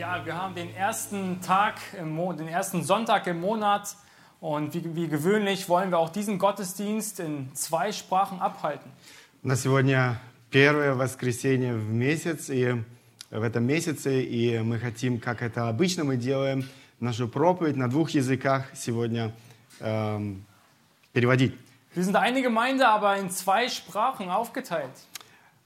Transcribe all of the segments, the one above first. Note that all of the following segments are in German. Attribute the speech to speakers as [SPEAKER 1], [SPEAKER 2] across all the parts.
[SPEAKER 1] Ja, wir haben den ersten Tag, im Mo den ersten Sonntag im Monat und wie, wie gewöhnlich wollen wir auch diesen Gottesdienst in zwei Sprachen abhalten.
[SPEAKER 2] На сегодня первое воскресенье в месяц, и в этом месяце, и мы хотим, как это обычно мы делаем, нашу проповедь на двух языках сегодня эм, переводить.
[SPEAKER 1] Wir sind eine Gemeinde, aber in zwei Sprachen aufgeteilt.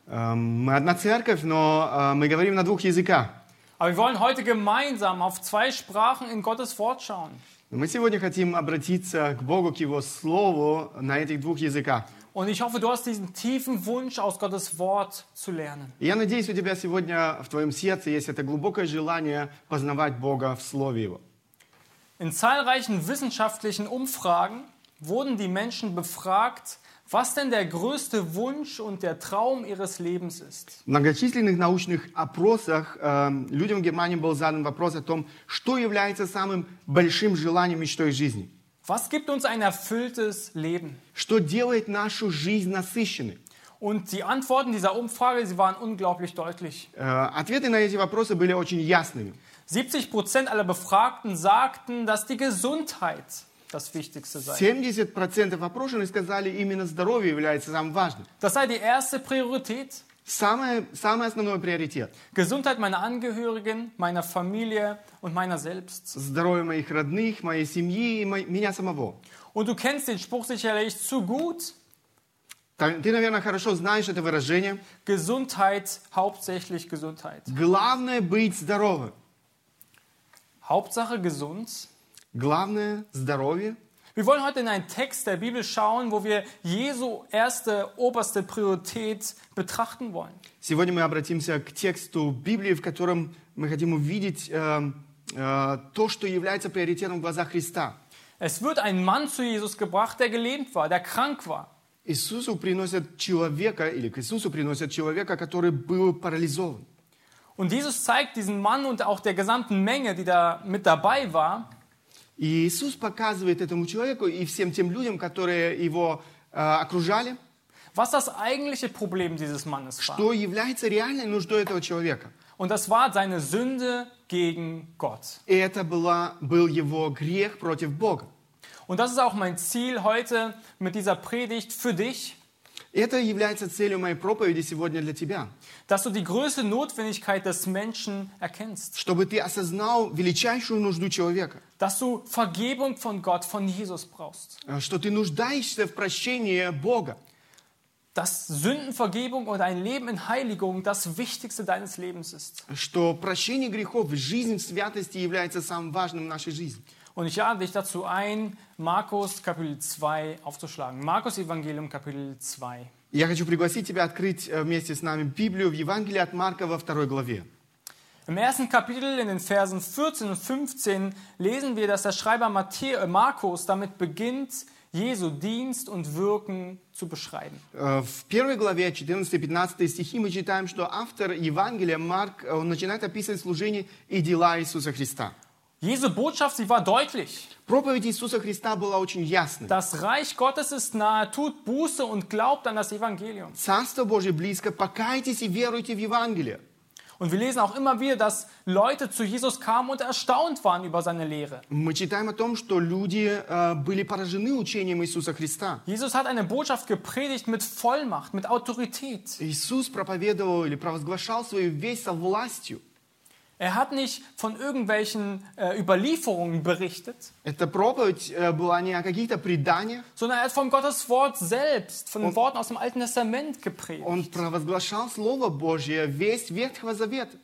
[SPEAKER 2] Эм, мы одна церковь, но э, мы говорим на двух языках.
[SPEAKER 1] Aber wir wollen heute gemeinsam auf zwei Sprachen in Gottes Wort schauen.
[SPEAKER 2] Но Мы сегодня хотим обратиться к Богу, к Его Слову на этих двух языках.
[SPEAKER 1] Und ich hoffe, du hast diesen tiefen Wunsch, aus Gottes Wort zu lernen.
[SPEAKER 2] И я надеюсь, у тебя сегодня в твоем сердце есть это глубокое желание познавать Бога в Слове Его.
[SPEAKER 1] In zahlreichen wissenschaftlichen Umfragen wurden die Menschen befragt, was denn der größte Wunsch und der Traum ihres Lebens ist.
[SPEAKER 2] В многочисленных научных опросах э, людям в Германии был задан вопрос о том, что является самым большим желанием мечтой жизни.
[SPEAKER 1] Was gibt uns ein erfülltes Leben?
[SPEAKER 2] Что делает нашу жизнь насыщенной?
[SPEAKER 1] Und die Antworten dieser Umfrage, sie waren unglaublich deutlich.
[SPEAKER 2] Э, ответы на эти вопросы были очень ясными.
[SPEAKER 1] 70 Prozent aller Befragten sagten, dass die Gesundheit das Wichtigste sei.
[SPEAKER 2] 70% опрошенных сказали, именно здоровье является самым важным.
[SPEAKER 1] Das sei die erste Priorität.
[SPEAKER 2] Самое, самый основной приоритет.
[SPEAKER 1] Gesundheit meiner Angehörigen, meiner Familie und meiner selbst.
[SPEAKER 2] Здоровье моих родных, моей семьи и мо- меня самого.
[SPEAKER 1] Und du kennst den Spruch sicherlich zu gut.
[SPEAKER 2] Та- Ты, наверное, хорошо знаешь это выражение.
[SPEAKER 1] Gesundheit, hauptsächlich Gesundheit.
[SPEAKER 2] Главное быть здоровым.
[SPEAKER 1] Hauptsache gesund.
[SPEAKER 2] Главное здоровье.
[SPEAKER 1] Wir wollen heute in einen Text der Bibel schauen, wo wir Jesu erste, oberste Priorität betrachten wollen.
[SPEAKER 2] Сегодня мы обратимся к тексту Библии, в котором мы хотим увидеть э, э, то, что является приоритетом в глазах Христа.
[SPEAKER 1] Es wird ein Mann zu Jesus gebracht, der gelähmt war, der krank war.
[SPEAKER 2] Иисусу приносят человека, или к Иисусу приносят человека, который был парализован.
[SPEAKER 1] Und Jesus zeigt diesen Mann und auch der gesamten Menge, die da mit dabei war,
[SPEAKER 2] И Иисус показывает этому человеку и всем тем людям, которые его э, окружали,
[SPEAKER 1] was das eigentliche Problem dieses Mannes war.
[SPEAKER 2] что является реальной нуждой этого человека.
[SPEAKER 1] Und das war seine Sünde gegen Gott.
[SPEAKER 2] И это была, был его грех против Бога.
[SPEAKER 1] Und das ist auch mein Ziel heute mit dieser Predigt für dich,
[SPEAKER 2] Это является целью моей проповеди сегодня для тебя.
[SPEAKER 1] dass du die größte Notwendigkeit des Menschen erkennst.
[SPEAKER 2] Чтобы ты осознал величайшую нужду человека.
[SPEAKER 1] Dass du Vergebung von Gott, von Jesus brauchst.
[SPEAKER 2] э, Что ты нуждаешься в прощении Бога.
[SPEAKER 1] Dass Sündenvergebung und ein Leben in Heiligung das Wichtigste deines Lebens ist.
[SPEAKER 2] Что прощение грехов, жизнь в святости является самым важным в нашей жизни.
[SPEAKER 1] Und ich lade dich dazu ein, Markus Kapitel 2 aufzuschlagen. Markus Evangelium Kapitel 2.
[SPEAKER 2] Я хочу пригласить тебя открыть э, вместе с нами Библию в Евангелии от Марка во второй главе.
[SPEAKER 1] Im ersten Kapitel, in den Versen 14 und 15, lesen wir, dass der Schreiber Matthä äh, Markus damit beginnt, Jesu Dienst und Wirken zu beschreiben.
[SPEAKER 2] Э, В первой главе, 14-15 стихи, мы читаем, что автор Евангелия Марк, э, он начинает описывать служение и дела Иисуса Христа.
[SPEAKER 1] Jesu Botschaft, sie war deutlich.
[SPEAKER 2] Проповедь Иисуса Христа была очень ясной.
[SPEAKER 1] Das Reich Gottes ist nahe, tut Buße und glaubt an das Evangelium.
[SPEAKER 2] Царство Божье близко, покайтесь и веруйте в Евангелие.
[SPEAKER 1] Und wir lesen auch immer wieder, dass Leute zu Jesus kamen und erstaunt waren über seine Lehre.
[SPEAKER 2] Мы читаем о том, что люди э, были поражены учением Иисуса Христа.
[SPEAKER 1] Jesus hat eine Botschaft gepredigt mit Vollmacht, mit Autorität.
[SPEAKER 2] Иисус проповедовал или провозглашал свою весть со властью.
[SPEAKER 1] Er hat nicht von irgendwelchen äh, Überlieferungen berichtet,
[SPEAKER 2] Эта проповедь э, была не о каких-то преданиях,
[SPEAKER 1] sondern er hat von Gottes Wort selbst, von den Worten aus dem Alten Testament gepredigt.
[SPEAKER 2] он провозглашал Слово Божье, весть Ветхого Завета.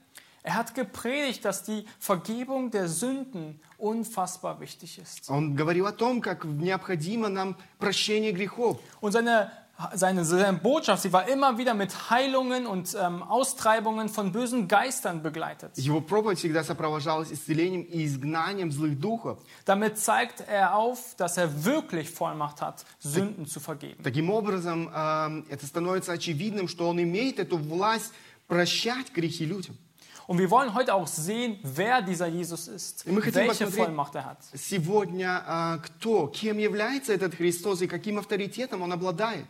[SPEAKER 1] Er hat gepredigt, dass die Vergebung der Sünden unfassbar wichtig ist.
[SPEAKER 2] Он говорил о том, как необходимо нам прощение грехов.
[SPEAKER 1] Und seine, seine, seine Botschaft, sie war immer wieder mit Heilungen und ähm, Austreibungen von bösen Geistern begleitet.
[SPEAKER 2] Его проповедь всегда сопровождалась исцелением и изгнанием злых духов.
[SPEAKER 1] Damit zeigt er auf, dass er wirklich Vollmacht hat, Sünden zu vergeben.
[SPEAKER 2] Таким образом, э, это становится очевидным, что он имеет эту власть прощать грехи людям.
[SPEAKER 1] Und wir wollen heute auch sehen, wer dieser Jesus ist,
[SPEAKER 2] И мы хотим
[SPEAKER 1] welche
[SPEAKER 2] посмотреть
[SPEAKER 1] Vollmacht er hat.
[SPEAKER 2] сегодня, э, кто, кем является этот Христос и каким авторитетом он обладает.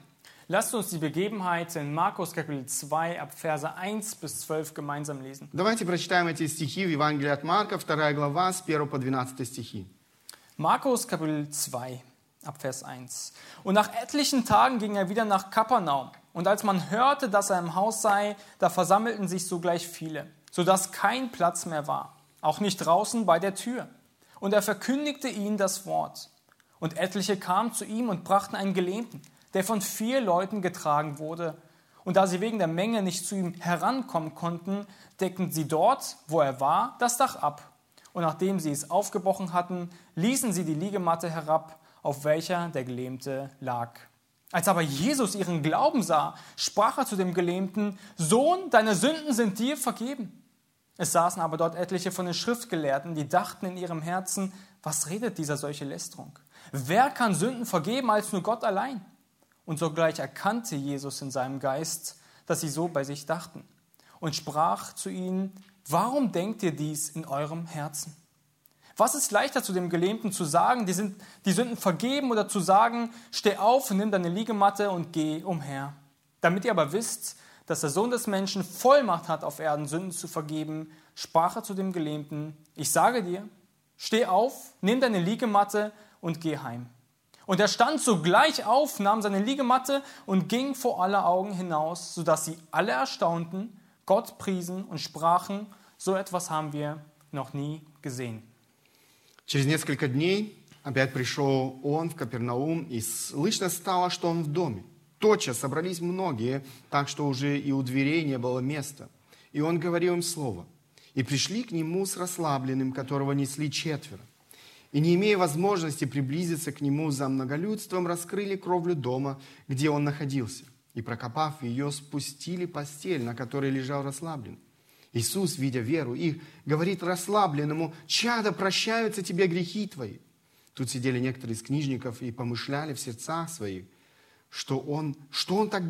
[SPEAKER 1] Lasst uns die Begebenheit in Markus Kapitel 2 ab Verse 1 bis 12 gemeinsam lesen.
[SPEAKER 2] Давайте прочитаем эти стихи в Евангелии от Марка, 2 глава, с 1 по 12 стихи.
[SPEAKER 1] Markus Kapitel 2 ab Vers 1. Und nach etlichen Tagen ging er wieder nach Kapernaum. Und als man hörte, dass er im Haus sei, da versammelten sich sogleich viele, sodass kein Platz mehr war, auch nicht draußen bei der Tür. Und er verkündigte ihnen das Wort. Und etliche kamen zu ihm und brachten einen Gelähmten, der von vier Leuten getragen wurde. Und da sie wegen der Menge nicht zu ihm herankommen konnten, deckten sie dort, wo er war, das Dach ab. Und nachdem sie es aufgebrochen hatten, ließen sie die Liegematte herab, auf welcher der Gelähmte lag. Als aber Jesus ihren Glauben sah, sprach er zu dem Gelähmten, Sohn, deine Sünden sind dir vergeben. Es saßen aber dort etliche von den Schriftgelehrten, die dachten in ihrem Herzen, was redet dieser solche Lästerung? Wer kann Sünden vergeben als nur Gott allein? Und sogleich erkannte Jesus in seinem Geist, dass sie so bei sich dachten und sprach zu ihnen, warum denkt ihr dies in eurem Herzen? Was ist leichter zu dem Gelähmten zu sagen, die, sind, die Sünden vergeben oder zu sagen, steh auf nimm deine Liegematte und geh umher? Damit ihr aber wisst, dass der Sohn des Menschen Vollmacht hat, auf Erden Sünden zu vergeben, sprach er zu dem Gelähmten, ich sage dir, steh auf, nimm deine Liegematte und geh heim. Und er stand sogleich auf, nahm seine Liegematte und ging vor aller Augen hinaus, sodass sie alle erstaunten, Gott priesen und sprachen, so etwas haben wir noch nie gesehen.
[SPEAKER 2] Через несколько дней опять пришел он в Капернаум, и слышно стало, что он в доме. Тотчас собрались многие, так что уже и у дверей не было места. И он говорил им слово. И пришли к нему с расслабленным, которого несли четверо. И не имея возможности приблизиться к нему за многолюдством, раскрыли кровлю дома, где он находился. И, прокопав ее, спустили постель, на которой лежал расслаблен. Иисус, видя веру их, говорит расслабленному, «Чадо, прощаются тебе грехи твои». Тут сидели некоторые из книжников и помышляли в сердцах своих, что он, что он так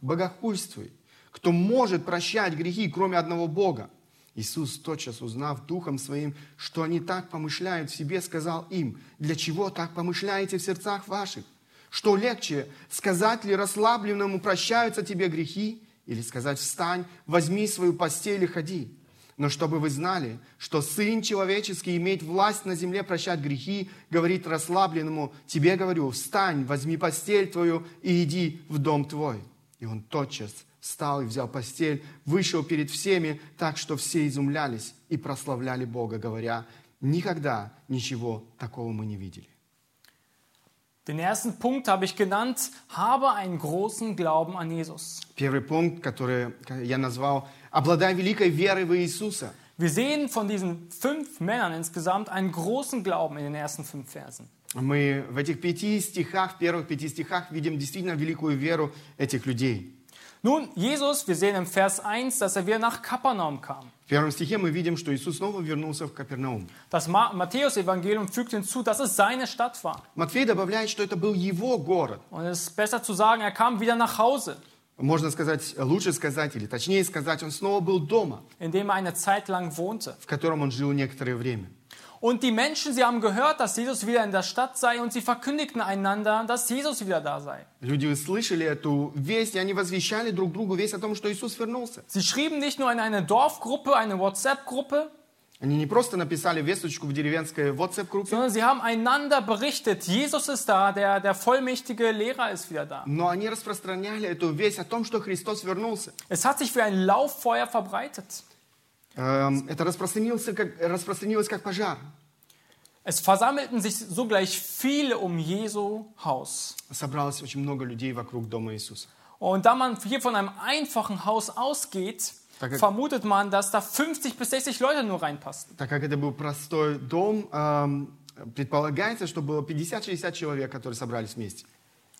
[SPEAKER 2] богохульствует, кто может прощать грехи, кроме одного Бога. Иисус, тотчас узнав духом своим, что они так помышляют в себе, сказал им, для чего так помышляете в сердцах ваших? Что легче, сказать ли расслабленному, прощаются тебе грехи, или сказать, встань, возьми свою постель и ходи. Но чтобы вы знали, что Сын Человеческий имеет власть на земле прощать грехи, говорит расслабленному, тебе говорю, встань, возьми постель твою и иди в дом твой. И он тотчас встал и взял постель, вышел перед всеми, так что все изумлялись и прославляли Бога, говоря, никогда ничего такого мы не видели.
[SPEAKER 1] Den ersten Punkt habe ich genannt, habe einen großen Glauben an Jesus.
[SPEAKER 2] Первый пункт, который я назвал, обладай великой верой в Иисуса.
[SPEAKER 1] Wir sehen von diesen fünf Männern insgesamt einen großen Glauben in den ersten fünf Versen.
[SPEAKER 2] Мы в этих пяти стихах, в первых пяти стихах видим действительно великую веру этих людей.
[SPEAKER 1] Nun, Jesus, wir sehen im Vers 1, dass er wieder nach Kapernaum kam.
[SPEAKER 2] В первом стихе мы видим, что Иисус снова вернулся в Капернаум.
[SPEAKER 1] Das Matthäus-Evangelium fügt hinzu, dass es seine Stadt war.
[SPEAKER 2] Матфей добавляет, что это был его город.
[SPEAKER 1] Und es ist besser zu sagen, er kam wieder nach Hause,
[SPEAKER 2] Можно сказать, лучше сказать, или точнее сказать, он снова был дома,
[SPEAKER 1] in dem er eine Zeit lang wohnte.
[SPEAKER 2] в котором он жил некоторое время.
[SPEAKER 1] Und die Menschen, sie haben gehört, dass Jesus wieder in der Stadt sei und sie verkündigten einander, dass Jesus wieder da sei.
[SPEAKER 2] Люди услышали эту весть, и они возвещали друг другу весть о том, что Иисус вернулся.
[SPEAKER 1] Sie schrieben nicht nur in eine Dorfgruppe, eine WhatsApp-Gruppe,
[SPEAKER 2] Они не просто написали весточку в деревенской WhatsApp-группе,
[SPEAKER 1] sondern sie haben einander berichtet, Jesus ist da, der, der vollmächtige Lehrer ist wieder da.
[SPEAKER 2] но они распространяли эту весть о том, что Христос вернулся.
[SPEAKER 1] Es hat sich wie ein Lauffeuer verbreitet.
[SPEAKER 2] Эм, Это распространилось как, распространилось как пожар.
[SPEAKER 1] Es versammelten sich sogleich viele um Jesu Haus.
[SPEAKER 2] Собралось очень много людей вокруг дома Иисуса.
[SPEAKER 1] Und da man hier von einem einfachen Haus ausgeht,
[SPEAKER 2] Danke.
[SPEAKER 1] vermutet man, dass da 50 bis 60 Leute nur reinpassten.
[SPEAKER 2] Так как это был простой дом, эм, предполагается, что было 50-60 человек, которые собрались вместе.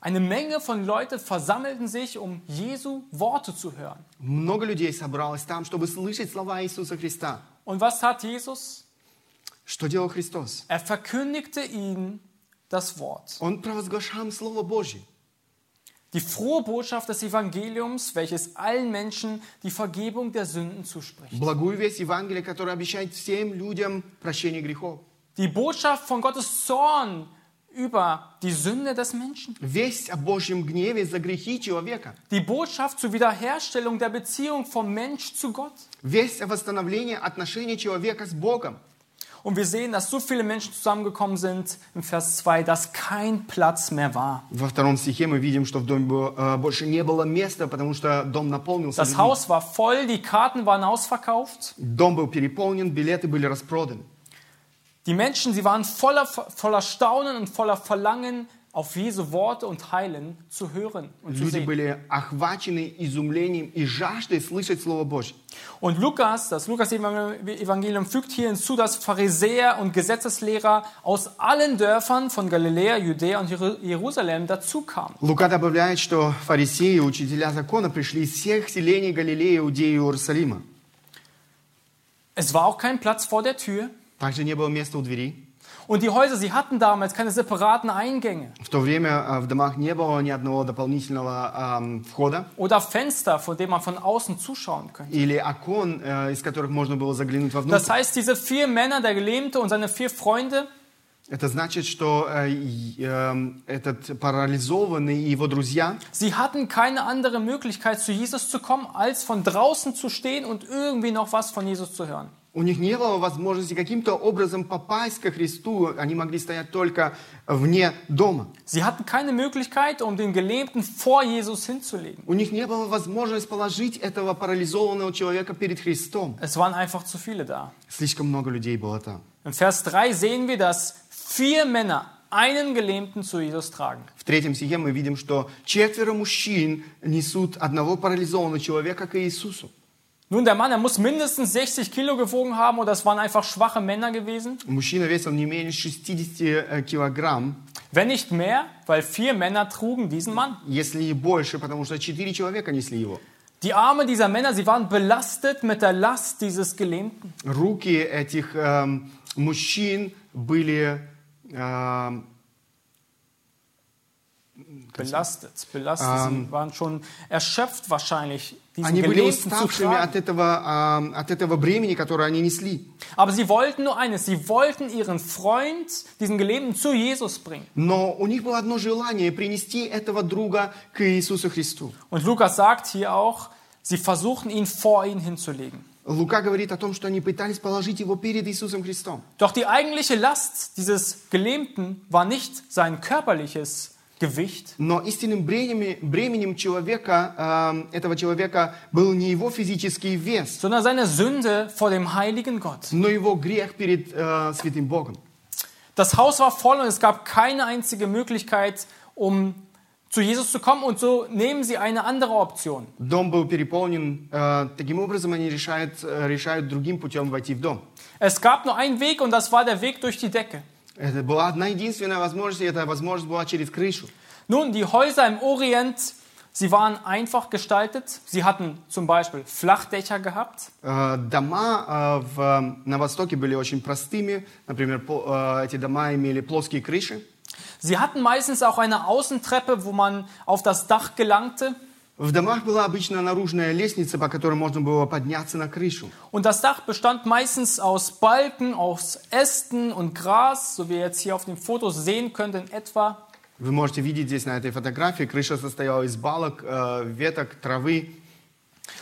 [SPEAKER 1] Eine Menge von Leuten versammelten sich, um Jesu Worte zu hören.
[SPEAKER 2] Много людей собралось там, чтобы слышать слова Иисуса Христа.
[SPEAKER 1] Und was tat Jesus?
[SPEAKER 2] Что делал Христос?
[SPEAKER 1] Er verkündigte ihnen das Wort.
[SPEAKER 2] Он провозглашал им Слово Божье.
[SPEAKER 1] Die frohe Botschaft des Evangeliums, welches allen Menschen die Vergebung der Sünden zuspricht.
[SPEAKER 2] Благую весть Евангелия, которая обещает всем людям прощение грехов.
[SPEAKER 1] Die Botschaft von Gottes Zorn über die Sünde des Menschen.
[SPEAKER 2] Весть о Божьем гневе за грехи человека.
[SPEAKER 1] Die Botschaft zur Wiederherstellung der Beziehung vom Mensch zu Gott.
[SPEAKER 2] Весть о восстановлении отношений человека с Богом.
[SPEAKER 1] Und wir sehen, dass so viele Menschen zusammengekommen sind im Vers 2, dass kein Platz mehr war.
[SPEAKER 2] Во втором стихе мы видим, что в доме было, э, больше не было места, потому что дом наполнился.
[SPEAKER 1] Das
[SPEAKER 2] людьми.
[SPEAKER 1] Haus war voll, die Karten waren ausverkauft.
[SPEAKER 2] Дом был переполнен, билеты были распроданы.
[SPEAKER 1] Die Menschen, sie waren voller, voller Staunen und voller Verlangen, auf Jesu Worte und Heilen zu hören und zu
[SPEAKER 2] Люди
[SPEAKER 1] sehen.
[SPEAKER 2] были охвачены изумлением и жаждой слышать Слово Божье.
[SPEAKER 1] Und Lukas, das Lukas-Evangelium fügt hier hinzu, dass Pharisäer und Gesetzeslehrer aus allen Dörfern von Galiläa, Judäa und Jeru- Jerusalem dazu kamen.
[SPEAKER 2] Лука добавляет, что фарисеи и учителя закона пришли из всех селений Галилеи, Иудеи и Иерусалима.
[SPEAKER 1] Es war auch kein Platz vor der Tür.
[SPEAKER 2] Также не было места у двери.
[SPEAKER 1] Und die Häuser, sie hatten damals keine separaten Eingänge
[SPEAKER 2] В то время э, в домах не было ни одного дополнительного ам, входа
[SPEAKER 1] oder Fenster, von denen man von außen zuschauen könnte.
[SPEAKER 2] или окон, э, из которых можно было заглянуть вовнутрь.
[SPEAKER 1] Das heißt, diese vier Männer, der Gelähmte und seine vier Freunde,
[SPEAKER 2] Это значит, что э, и, эм, этот парализованный и его друзья,
[SPEAKER 1] sie hatten keine andere Möglichkeit, zu Jesus zu kommen, als von draußen zu stehen und irgendwie noch was von Jesus zu hören.
[SPEAKER 2] У них не было возможности каким-то образом попасть ко Христу. Они могли стоять только вне дома.
[SPEAKER 1] Sie hatten keine Möglichkeit, um den Gelähmten vor Jesus hinzulegen.
[SPEAKER 2] У них не было возможности положить этого парализованного человека перед Христом.
[SPEAKER 1] Es waren einfach zu viele da.
[SPEAKER 2] Слишком много людей было там.
[SPEAKER 1] In Vers 3 sehen wir, dass vier Männer einen Gelähmten zu Jesus tragen.
[SPEAKER 2] В третьем стихе мы видим, что четверо мужчин несут одного парализованного человека к Иисусу.
[SPEAKER 1] Nun, der Mann, er muss mindestens 60 Kilo gewogen haben oder es waren einfach schwache Männer gewesen.
[SPEAKER 2] Мужчина весил не менее 60 килограмм,
[SPEAKER 1] Wenn nicht mehr, weil vier Männer trugen diesen Mann.
[SPEAKER 2] если не больше, потому что четыре человека несли его.
[SPEAKER 1] Die Arme dieser Männer, sie waren belastet mit der Last dieses Gelähmten.
[SPEAKER 2] Руки этих эм, мужчин были эм,
[SPEAKER 1] Belastet, belastet. Sie waren schon erschöpft wahrscheinlich, diesen
[SPEAKER 2] они были
[SPEAKER 1] Gelähmten zu
[SPEAKER 2] уставшими от
[SPEAKER 1] tragen.
[SPEAKER 2] этого, эм, от этого бремени, которое они несли.
[SPEAKER 1] Aber sie wollten nur eines, sie wollten ihren Freund, diesen Gelähmten, zu Jesus bringen.
[SPEAKER 2] Но у них было одно желание принести этого друга к Иисусу Христу.
[SPEAKER 1] Und Lukas sagt hier auch, sie versuchten ihn vor ihn hinzulegen.
[SPEAKER 2] Лука говорит о том, что они пытались положить его перед Иисусом Христом.
[SPEAKER 1] Doch die eigentliche Last dieses Gelähmten war nicht sein körperliches Gewicht,
[SPEAKER 2] Но истинным бременем, бременем человека, эм, этого человека был не его физический вес,
[SPEAKER 1] sondern seine Sünde vor dem heiligen Gott.
[SPEAKER 2] но его грех перед э, святым Богом.
[SPEAKER 1] Das Haus war voll und es gab keine einzige Möglichkeit, um zu Jesus zu kommen und so nehmen sie eine andere Option.
[SPEAKER 2] Дом был переполнен. э, таким образом, они решают, э, решают другим путем войти в дом.
[SPEAKER 1] Es gab nur einen Weg und das war der Weg durch die Decke.
[SPEAKER 2] Это была одна единственная возможность, и эта возможность была через крышу.
[SPEAKER 1] Nun, die Häuser im Orient, sie waren einfach gestaltet. Sie hatten zum Beispiel Flachdächer gehabt.
[SPEAKER 2] Э, дома э, в, на Востоке были очень простыми. Например, по- э, эти дома имели плоские крыши.
[SPEAKER 1] Sie hatten meistens auch eine Außentreppe, wo man auf das Dach gelangte.
[SPEAKER 2] В домах была обычно наружная лестница, по которой можно было подняться на крышу.
[SPEAKER 1] Und das Dach bestand meistens aus Balken, aus Ästen und Gras, so wie ihr jetzt hier auf den Fotos sehen könnt in etwa.
[SPEAKER 2] Вы можете видеть здесь на этой фотографии, крыша состояла из балок, э, веток, травы.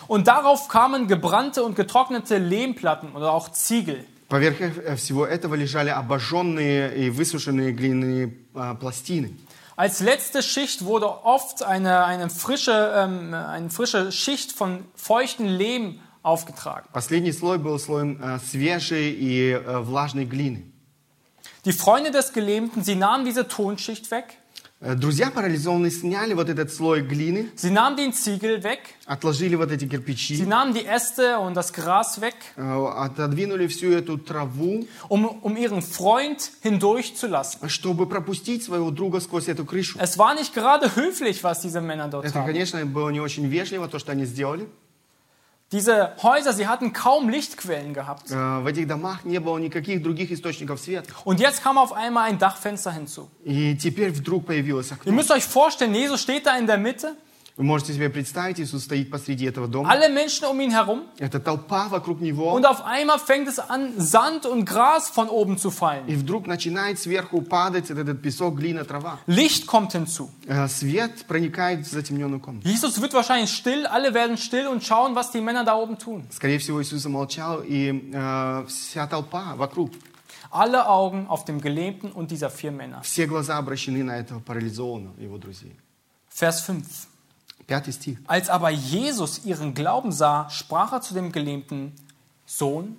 [SPEAKER 1] Und darauf kamen gebrannte und getrocknete Lehmplatten oder auch Ziegel.
[SPEAKER 2] Поверх э, всего этого лежали обожженные и высушенные глиняные пластины.
[SPEAKER 1] Als letzte Schicht wurde oft eine, eine, frische, ähm, eine frische Schicht von feuchten Lehm aufgetragen.
[SPEAKER 2] Последний слой был слоем э, свежей и э, влажной глины.
[SPEAKER 1] Die Freunde des Gelähmten, sie nahmen diese Tonschicht weg,
[SPEAKER 2] Э, Друзья парализованные сняли вот этот слой глины,
[SPEAKER 1] sie nahmen den Ziegel weg,
[SPEAKER 2] отложили вот эти
[SPEAKER 1] sie
[SPEAKER 2] кирпичи,
[SPEAKER 1] nahmen die Äste und das Gras weg,
[SPEAKER 2] э, отодвинули всю эту траву,
[SPEAKER 1] um, um ihren Freund hindurchzulassen.
[SPEAKER 2] чтобы пропустить своего друга сквозь эту крышу.
[SPEAKER 1] Es war nicht gerade höflich, was diese Männer dort
[SPEAKER 2] Это,
[SPEAKER 1] taten.
[SPEAKER 2] конечно, было не очень вежливо, то, что они сделали.
[SPEAKER 1] Diese Häuser, sie hatten kaum Lichtquellen gehabt.
[SPEAKER 2] Э, В этих домах не было никаких других источников света.
[SPEAKER 1] Und jetzt kam auf einmal ein Dachfenster hinzu.
[SPEAKER 2] И теперь вдруг появилось
[SPEAKER 1] Ihr
[SPEAKER 2] окно.
[SPEAKER 1] müsst euch vorstellen, Jesus steht da in der Mitte
[SPEAKER 2] Вы можете себе представить, Иисус стоит посреди этого дома.
[SPEAKER 1] Alle Menschen um ihn herum.
[SPEAKER 2] Это толпа вокруг Него.
[SPEAKER 1] Und auf einmal fängt es an, Sand und Gras von oben zu fallen.
[SPEAKER 2] И вдруг начинает сверху падать этот, этот песок, глина, трава.
[SPEAKER 1] Licht kommt hinzu.
[SPEAKER 2] Э, Свет проникает в затемненную комнату.
[SPEAKER 1] Jesus wird wahrscheinlich still, alle werden still und schauen, was die Männer da oben tun.
[SPEAKER 2] Скорее всего, Иисус замолчал, и э, вся толпа вокруг,
[SPEAKER 1] Alle Augen auf dem Gelähmten und dieser vier Männer.
[SPEAKER 2] все глаза обращены на этого парализованного, его друзей.
[SPEAKER 1] Vers 5.
[SPEAKER 2] Пятый стих.
[SPEAKER 1] Als aber Jesus ihren Glauben sah, sprach er zu dem Gelähmten, Sohn,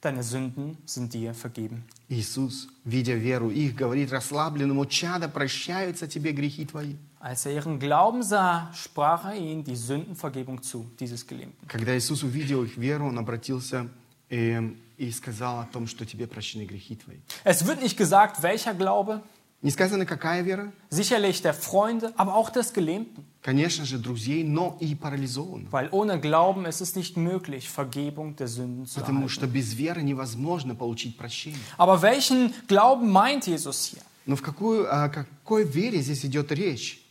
[SPEAKER 1] deine Sünden sind dir vergeben.
[SPEAKER 2] Иисус, видя веру их, говорит расслабленному, чадо, прощаются тебе грехи твои.
[SPEAKER 1] Als er ihren Glauben sah, sprach er ihnen die Sündenvergebung zu, dieses Gelähmten.
[SPEAKER 2] Когда Иисус увидел их веру, Он обратился и, и сказал о том, что тебе прощены грехи твои.
[SPEAKER 1] Es wird nicht gesagt, welcher Glaube,
[SPEAKER 2] Не сказано, какая вера?
[SPEAKER 1] sicherlich der Freunde, aber auch des Gelähmten.
[SPEAKER 2] Конечно же, друзей, но и парализованных.
[SPEAKER 1] Weil ohne Glauben ist es nicht möglich, Vergebung der Sünden zu
[SPEAKER 2] Потому
[SPEAKER 1] erhalten.
[SPEAKER 2] что без веры невозможно получить прощение.
[SPEAKER 1] Aber welchen Glauben meint Jesus hier?
[SPEAKER 2] Но в какую, о какой вере здесь идет речь?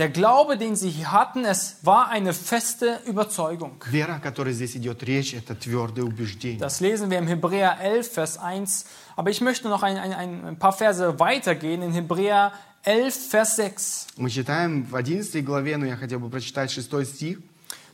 [SPEAKER 1] Der Glaube, den sie hier hatten, es war eine feste Überzeugung.
[SPEAKER 2] Вера, о которой здесь идет речь, это твердое убеждение.
[SPEAKER 1] Das lesen wir im Hebräer 11, Vers 1. Aber ich möchte noch ein, ein, ein paar Verse weitergehen in Hebräer 11, Vers 6.
[SPEAKER 2] Мы читаем в 11 главе, но я хотел бы прочитать 6 стих.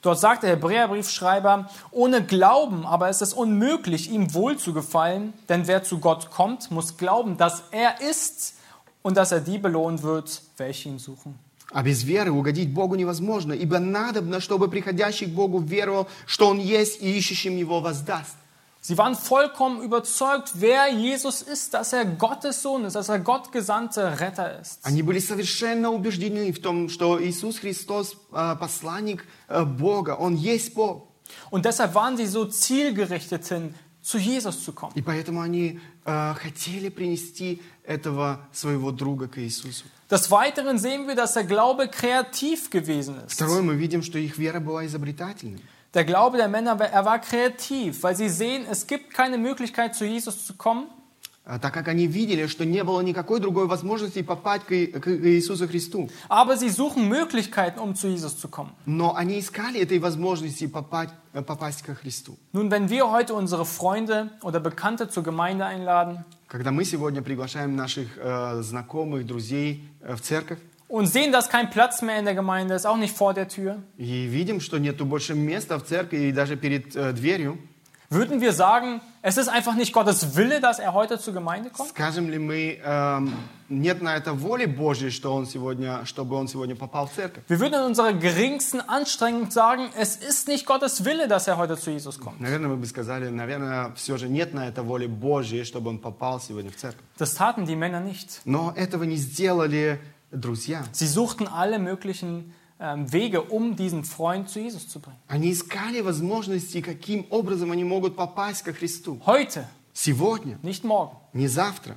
[SPEAKER 1] Dort sagt der Hebräerbriefschreiber, ohne Glauben aber ist es unmöglich, ihm wohl zu gefallen, denn wer zu Gott kommt, muss glauben, dass er ist und dass er die belohnen wird, welche ihn suchen.
[SPEAKER 2] А без веры угодить Богу невозможно, ибо надобно, чтобы приходящий к Богу веровал, что Он есть и ищущим Его воздаст.
[SPEAKER 1] Sie waren vollkommen überzeugt, wer Jesus ist, dass er Gottes Sohn ist, dass er Gott gesandte Retter ist.
[SPEAKER 2] Они были совершенно убеждены в том, что Иисус Христос э, посланник э, Бога, Он есть Бог.
[SPEAKER 1] Und deshalb waren sie so zielgerichtet hin, zu Jesus zu kommen.
[SPEAKER 2] И поэтому они э, хотели принести этого своего друга к Иисусу.
[SPEAKER 1] Des Weiteren sehen wir, dass der Glaube kreativ gewesen ist.
[SPEAKER 2] Второе, мы видим, что их вера была изобретательной.
[SPEAKER 1] Der Glaube der Männer, er war kreativ, weil sie sehen, es gibt keine Möglichkeit, zu Jesus zu kommen.
[SPEAKER 2] А Так как они видели, что не было никакой другой возможности попасть к, Иисусу Христу.
[SPEAKER 1] Aber sie suchen Möglichkeiten, um zu Jesus zu kommen.
[SPEAKER 2] Но они искали этой возможности попасть, э, попасть ко Христу.
[SPEAKER 1] Nun, wenn wir heute unsere Freunde oder Bekannte zur Gemeinde einladen
[SPEAKER 2] Когда мы сегодня приглашаем наших э, знакомых, друзей э, в церковь
[SPEAKER 1] und sehen, dass kein Platz mehr in der Gemeinde ist, auch nicht vor der Tür,
[SPEAKER 2] и видим, что нету больше места в церкви и даже перед э, дверью,
[SPEAKER 1] würden wir sagen, es ist einfach nicht Gottes Wille, dass er heute zur Gemeinde kommt?
[SPEAKER 2] скажем ли мы, эм, нет на это воли Божьей, что он сегодня, чтобы он сегодня попал в церковь?
[SPEAKER 1] Wir würden in unserer geringsten Anstrengung sagen, es ist nicht Gottes Wille, dass er heute zu Jesus kommt.
[SPEAKER 2] Наверное, мы бы сказали, наверное, все же нет на это воли Божьей, чтобы он попал сегодня в церковь.
[SPEAKER 1] Das taten die Männer nicht.
[SPEAKER 2] Но этого не сделали друзья.
[SPEAKER 1] Sie suchten alle möglichen ähm, Wege, um diesen Freund zu Jesus zu bringen.
[SPEAKER 2] Они искали возможности, каким образом они могут попасть ко Христу.
[SPEAKER 1] Heute,
[SPEAKER 2] Сегодня,
[SPEAKER 1] nicht morgen.
[SPEAKER 2] не завтра.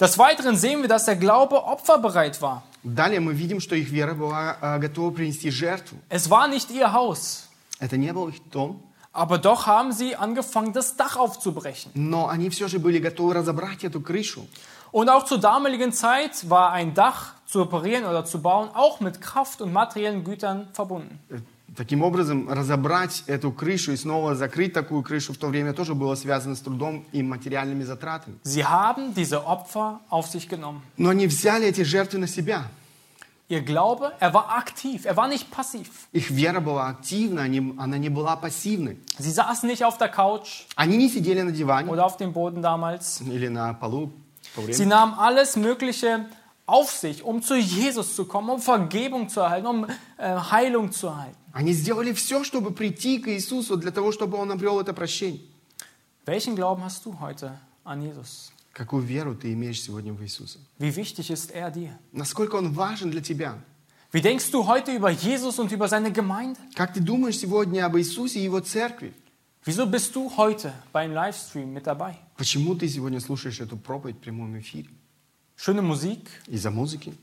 [SPEAKER 1] Des Weiteren sehen wir, dass der Glaube opferbereit war.
[SPEAKER 2] Далее мы видим, что их вера была э, готова принести жертву.
[SPEAKER 1] Es war nicht ihr Haus,
[SPEAKER 2] Это не был их дом,
[SPEAKER 1] aber doch haben sie angefangen, das Dach aufzubrechen.
[SPEAKER 2] но они все же были готовы разобрать эту крышу.
[SPEAKER 1] Und auch zur damaligen Zeit war ein Dach zu operieren oder zu bauen auch mit Kraft und materiellen Gütern verbunden.
[SPEAKER 2] Э, Таким образом, разобрать эту крышу и снова закрыть такую крышу в то время тоже было связано с трудом и материальными затратами.
[SPEAKER 1] Sie haben diese Opfer auf sich genommen.
[SPEAKER 2] Но они взяли эти жертвы на себя.
[SPEAKER 1] Ihr Glaube, er war aktiv, er war nicht passiv.
[SPEAKER 2] Их вера была активна, они- она не была пассивной.
[SPEAKER 1] Sie saßen nicht auf der Couch
[SPEAKER 2] Они не сидели на диване
[SPEAKER 1] oder auf dem Boden damals.
[SPEAKER 2] или на полу в то время.
[SPEAKER 1] Sie nahmen alles Mögliche auf sich, um zu Jesus zu kommen, um Vergebung zu erhalten, um äh, Heilung zu erhalten.
[SPEAKER 2] Они сделали все, чтобы прийти к Иисусу, для того, чтобы Он обрел это прощение.
[SPEAKER 1] Welchen Glauben hast du heute an Jesus?
[SPEAKER 2] Какую веру ты имеешь сегодня в Иисуса?
[SPEAKER 1] Wie wichtig ist er dir?
[SPEAKER 2] Насколько Он важен для тебя?
[SPEAKER 1] Wie denkst du heute über Jesus und über seine Gemeinde?
[SPEAKER 2] Как ты думаешь сегодня об Иисусе и Его церкви?
[SPEAKER 1] Wieso bist du heute beim Livestream mit dabei?
[SPEAKER 2] Почему ты сегодня слушаешь эту проповедь в прямом эфире?
[SPEAKER 1] Schöne Musik,
[SPEAKER 2] Из-за музыки,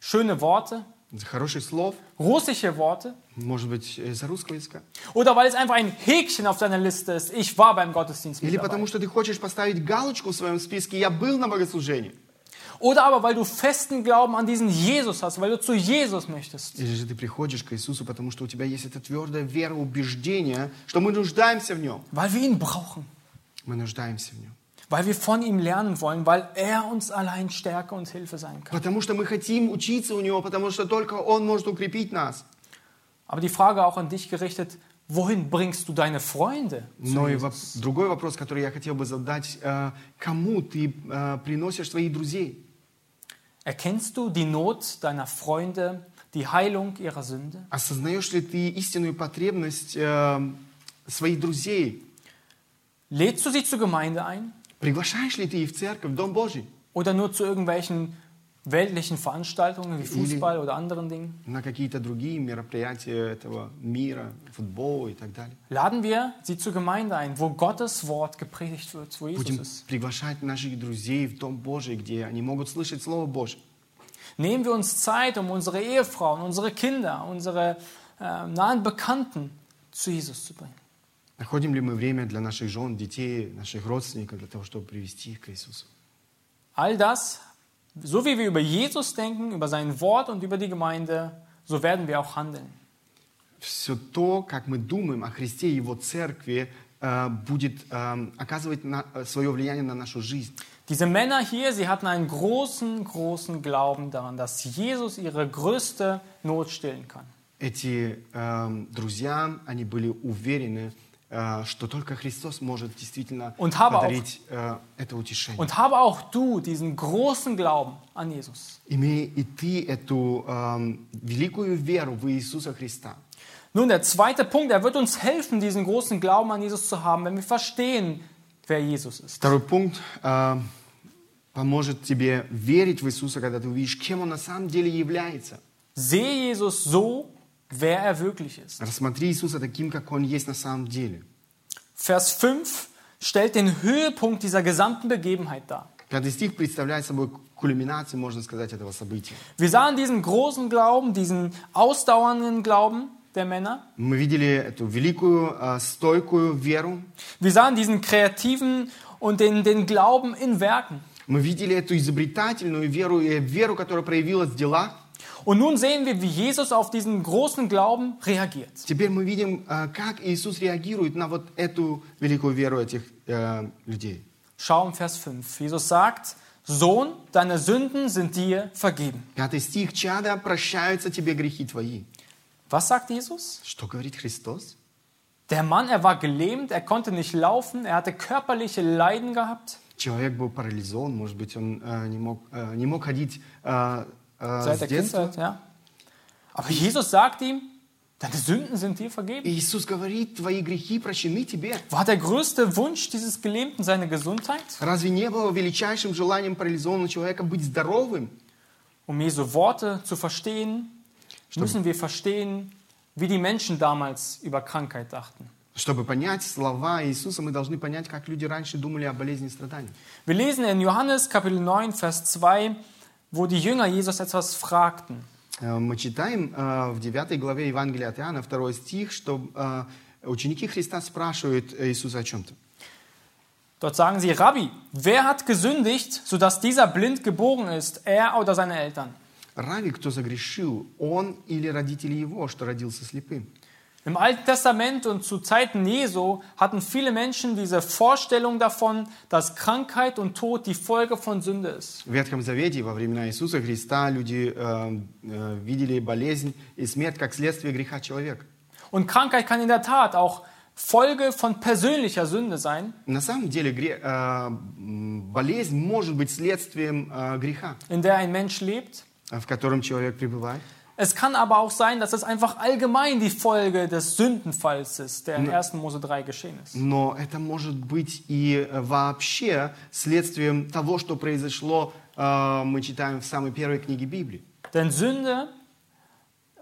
[SPEAKER 1] schöne Worte,
[SPEAKER 2] из-за хороших слов,
[SPEAKER 1] russische Worte
[SPEAKER 2] может быть, из-за русского языка?
[SPEAKER 1] oder weil es einfach ein Häkchen auf deiner Liste ist. Ich war beim Gottesdienst
[SPEAKER 2] Или потому что ты хочешь поставить галочку в своем списке «Я был на богослужении».
[SPEAKER 1] Oder aber weil du festen Glauben an diesen Jesus hast, weil du zu Jesus möchtest.
[SPEAKER 2] Или же ты приходишь к Иисусу, потому что у тебя есть эта твердая вера, убеждение, что мы нуждаемся в Нем.
[SPEAKER 1] Weil wir ihn brauchen.
[SPEAKER 2] Мы нуждаемся в Нем.
[SPEAKER 1] Weil wir von ihm lernen wollen, weil er uns allein Stärke und Hilfe sein kann.
[SPEAKER 2] Потому что мы хотим учиться у Него, потому что только Он может укрепить нас.
[SPEAKER 1] Aber die Frage auch an dich gerichtet, wohin bringst du deine Freunde? zu
[SPEAKER 2] Но и
[SPEAKER 1] Jesus?
[SPEAKER 2] воп- другой вопрос, который я хотел бы задать, э, кому ты э, приносишь своих друзей?
[SPEAKER 1] Erkennst du die Not deiner Freunde, die Heilung ihrer Sünde?
[SPEAKER 2] Осознаешь ли ты истинную потребность э, своих друзей?
[SPEAKER 1] Lädst du sie zur Gemeinde ein
[SPEAKER 2] Приглашаешь ли ты их в церковь, в Дом Божий?
[SPEAKER 1] oder nur zu irgendwelchen weltlichen Veranstaltungen wie Fußball oder anderen Dingen?
[SPEAKER 2] На какие-то другие мероприятия этого мира, футбол и так далее?
[SPEAKER 1] Laden wir sie zur Gemeinde ein, wo Gottes Wort gepredigt wird, wo Jesus
[SPEAKER 2] Будем
[SPEAKER 1] ist.
[SPEAKER 2] приглашать наших друзей в Дом Божий, где они могут слышать Слово Божье.
[SPEAKER 1] Nehmen wir uns Zeit, um unsere Ehefrauen, unsere Kinder, unsere äh, nahen Bekannten zu Jesus zu bringen.
[SPEAKER 2] Находим ли мы время для наших жен, детей, наших родственников, для того, чтобы привести их к Иисусу?
[SPEAKER 1] All das, so wie wir über Jesus denken, über sein Wort und über die Gemeinde, so werden wir auch handeln.
[SPEAKER 2] Все то, как мы думаем о Христе и Его Церкви, э, будет э, оказывать на- э, свое влияние на нашу жизнь.
[SPEAKER 1] Diese Männer hier, sie hatten einen großen, großen Glauben daran, dass Jesus ihre größte Not stillen kann.
[SPEAKER 2] Эти э, друзья, они были уверены, э, что только Христос может действительно
[SPEAKER 1] Und habe auch-
[SPEAKER 2] подарить э, это утешение.
[SPEAKER 1] Und habe auch du diesen großen Glauben an Jesus.
[SPEAKER 2] Имей и ты эту э, великую веру в Иисуса Христа.
[SPEAKER 1] Nun, der zweite Punkt, er wird uns helfen, diesen großen Glauben an Jesus zu haben, wenn wir verstehen, wer Jesus ist.
[SPEAKER 2] Второй пункт э, поможет тебе верить в Иисуса, когда ты увидишь, кем Он на самом деле является.
[SPEAKER 1] Sehe Jesus so, wer er wirklich ist.
[SPEAKER 2] Рассмотри Иисуса таким, как Он есть на самом деле.
[SPEAKER 1] Vers 5 stellt den Höhepunkt dieser gesamten Begebenheit dar.
[SPEAKER 2] Пятый стих представляет собой кульминацию, можно сказать, этого события.
[SPEAKER 1] Wir sahen diesen großen Glauben, diesen ausdauernden Glauben der Männer.
[SPEAKER 2] Мы видели эту великую, э, стойкую веру.
[SPEAKER 1] Wir sahen diesen kreativen und den, den Glauben in Werken.
[SPEAKER 2] Мы видели эту изобретательную веру и веру, которая проявилась в делах.
[SPEAKER 1] Und nun sehen wir, wie Jesus auf diesen großen Glauben reagiert.
[SPEAKER 2] Теперь мы видим, э, как Иисус реагирует на вот эту великую веру этих э, людей.
[SPEAKER 1] Schau im Vers 5. Jesus sagt, Sohn, deine Sünden sind dir vergeben.
[SPEAKER 2] Пятый стих. «Чада, прощаются тебе грехи твои».
[SPEAKER 1] Was sagt Jesus?
[SPEAKER 2] Что говорит Христос?
[SPEAKER 1] Der Mann, er war gelähmt, er konnte nicht laufen, er hatte körperliche Leiden gehabt.
[SPEAKER 2] Человек был парализован, может быть, он э, не, мог, э, не мог ходить э, э,
[SPEAKER 1] Seit
[SPEAKER 2] с
[SPEAKER 1] der
[SPEAKER 2] детства.
[SPEAKER 1] Kindheit, ja. Aber Jesus sagt ihm, deine Sünden sind dir
[SPEAKER 2] И
[SPEAKER 1] vergeben.
[SPEAKER 2] Иисус говорит, твои грехи прощены тебе.
[SPEAKER 1] War der größte Wunsch dieses Gelähmten seine Gesundheit?
[SPEAKER 2] Разве не было величайшим желанием парализованного человека быть здоровым?
[SPEAKER 1] Um Jesu Worte zu verstehen, müssen wir verstehen, wie die Menschen damals über Krankheit dachten.
[SPEAKER 2] Чтобы понять слова Иисуса, мы должны понять, как люди раньше думали о болезни и страдании.
[SPEAKER 1] Wir lesen in Johannes Kapitel 9, Vers 2, wo die Jünger Jesus etwas fragten.
[SPEAKER 2] Э, Мы читаем э, в 9 главе Евангелия от Иоанна, 2 стих, что э, ученики Христа спрашивают Иисуса о чем-то.
[SPEAKER 1] Dort sagen sie, Rabbi, wer hat gesündigt, sodass dieser blind geboren ist, er oder seine Eltern?
[SPEAKER 2] Рави, кто загрешил, он или родители его, что родился слепым?
[SPEAKER 1] Im Alten Testament und zu Zeiten Jesu hatten viele Menschen diese Vorstellung davon, dass Krankheit und Tod die Folge von Sünde ist.
[SPEAKER 2] В Ветхом Завете во времена Иисуса Христа люди э, э, видели болезнь и смерть как следствие греха человека.
[SPEAKER 1] Und Krankheit kann in der Tat auch Folge von persönlicher Sünde sein,
[SPEAKER 2] На самом деле гре- э, м, болезнь может быть следствием э, греха,
[SPEAKER 1] in der ein Mensch lebt.
[SPEAKER 2] э, в котором человек пребывает.
[SPEAKER 1] Es kann aber auch sein, dass es einfach allgemein die Folge des Sündenfalls ist, der in 1. Mose 3 geschehen ist.
[SPEAKER 2] Но это может быть и э, вообще следствием того, что произошло, э, мы читаем в самой первой книге Библии.
[SPEAKER 1] Denn Sünde,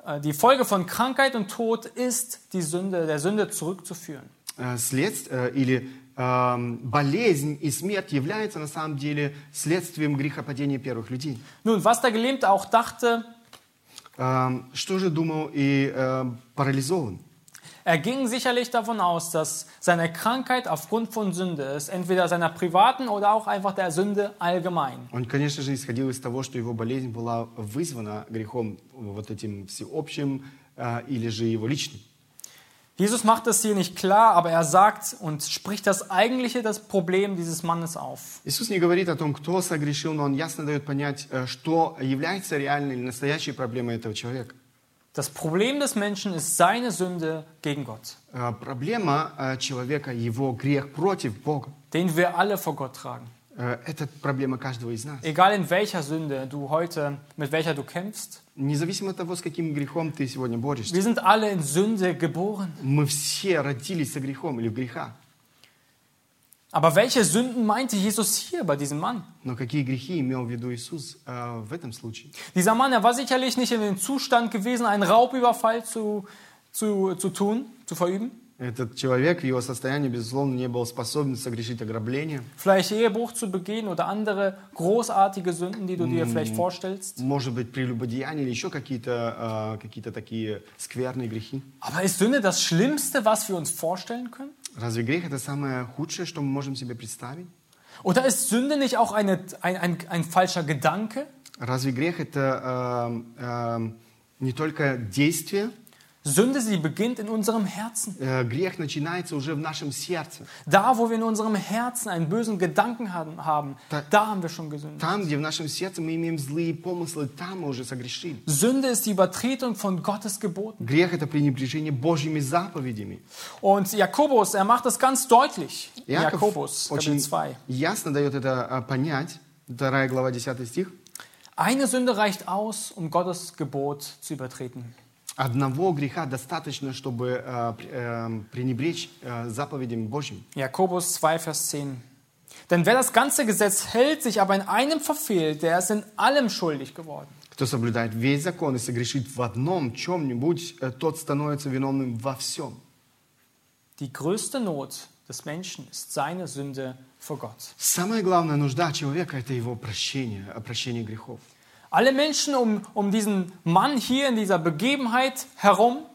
[SPEAKER 1] äh, die Folge von Krankheit und Tod ist die Sünde, der Sünde zurückzuführen.
[SPEAKER 2] Э, Следst, э, или э, болезнь и смерть являются на самом деле следствием грехопадения первых людей.
[SPEAKER 1] Nun, was der Gelähmte auch dachte,
[SPEAKER 2] Э, Что же думал и э, парализован?
[SPEAKER 1] Er ging sicherlich davon aus, dass seine Krankheit aufgrund von Sünde ist, entweder seiner privaten oder auch einfach der Sünde allgemein.
[SPEAKER 2] Он, конечно же, исходил из того, что его болезнь была вызвана грехом вот этим всеобщим а, или же его личным.
[SPEAKER 1] Jesus macht das hier nicht klar, aber er sagt und spricht das eigentliche, das Problem dieses Mannes auf.
[SPEAKER 2] Иисус не говорит о том, кто согрешил, но Он ясно дает понять, э, что является реальной или настоящей проблемой этого человека.
[SPEAKER 1] Das Problem des Menschen ist seine Sünde gegen Gott,
[SPEAKER 2] Э, Проблема э, человека, его грех против Бога.
[SPEAKER 1] den wir alle vor Gott tragen.
[SPEAKER 2] Э, Это проблема каждого из нас.
[SPEAKER 1] Egal in welcher Sünde du heute, mit welcher du kämpfst,
[SPEAKER 2] Независимо от того, с каким грехом ты сегодня борешься.
[SPEAKER 1] wir sind alle in Sünde geboren.
[SPEAKER 2] Мы все родились со грехом или в грехах.
[SPEAKER 1] Aber welche Sünden meinte Jesus hier bei diesem Mann?
[SPEAKER 2] Но какие грехи имел в виду Иисус э, в этом случае?
[SPEAKER 1] Dieser Mann, er war sicherlich nicht in dem Zustand gewesen, einen Raubüberfall zu, zu, zu tun, zu verüben.
[SPEAKER 2] Этот человек в его состоянии, безусловно, не был способен согрешить ограбление,
[SPEAKER 1] Vielleicht Ehebruch zu begehen oder andere großartige Sünden, die du dir vielleicht vorstellst.
[SPEAKER 2] может быть, прелюбодеяние или еще какие-то э, какие такие скверные грехи.
[SPEAKER 1] Aber ist Sünde das Schlimmste, was wir uns vorstellen können?
[SPEAKER 2] Разве грех это самое худшее, что мы можем себе представить?
[SPEAKER 1] Oder ist Sünde nicht auch eine, ein, ein, ein falscher Gedanke?
[SPEAKER 2] Разве грех это э, э, не только действие?
[SPEAKER 1] Sünde, sie beginnt in unserem Herzen.
[SPEAKER 2] Э, грех начинается уже в нашем сердце.
[SPEAKER 1] Da, wo wir in unserem Herzen einen bösen Gedanken haben, haben
[SPEAKER 2] Da-
[SPEAKER 1] da haben wir schon gesündigt.
[SPEAKER 2] Там, где в нашем сердце мы имеем злые помыслы, там мы уже согрешили.
[SPEAKER 1] Sünde ist die Übertretung von Gottes Geboten.
[SPEAKER 2] Грех – это пренебрежение Божьими заповедями.
[SPEAKER 1] Und Jakobus, er macht das ganz deutlich. In
[SPEAKER 2] Яков
[SPEAKER 1] Jakobus, Kapitel
[SPEAKER 2] очень
[SPEAKER 1] 2.
[SPEAKER 2] ясно дает это а, понять. Вторая глава, 10 стих.
[SPEAKER 1] Eine Sünde reicht aus, um Gottes Gebot zu übertreten.
[SPEAKER 2] Одного греха достаточно, чтобы эм, пренебречь а, заповедями Божьими.
[SPEAKER 1] Jakobus 2, Vers 10. Denn wer das ganze Gesetz hält, sich aber in einem verfehlt, der ist in allem schuldig geworden.
[SPEAKER 2] Кто соблюдает весь закон и согрешит в одном чем-нибудь, э, тот становится виновным во всем.
[SPEAKER 1] Die größte Not des Menschen ist seine Sünde vor Gott.
[SPEAKER 2] Самая главная нужда человека – это его прощение, прощение грехов.
[SPEAKER 1] Alle Menschen um, um diesen Mann hier in dieser Begebenheit herum,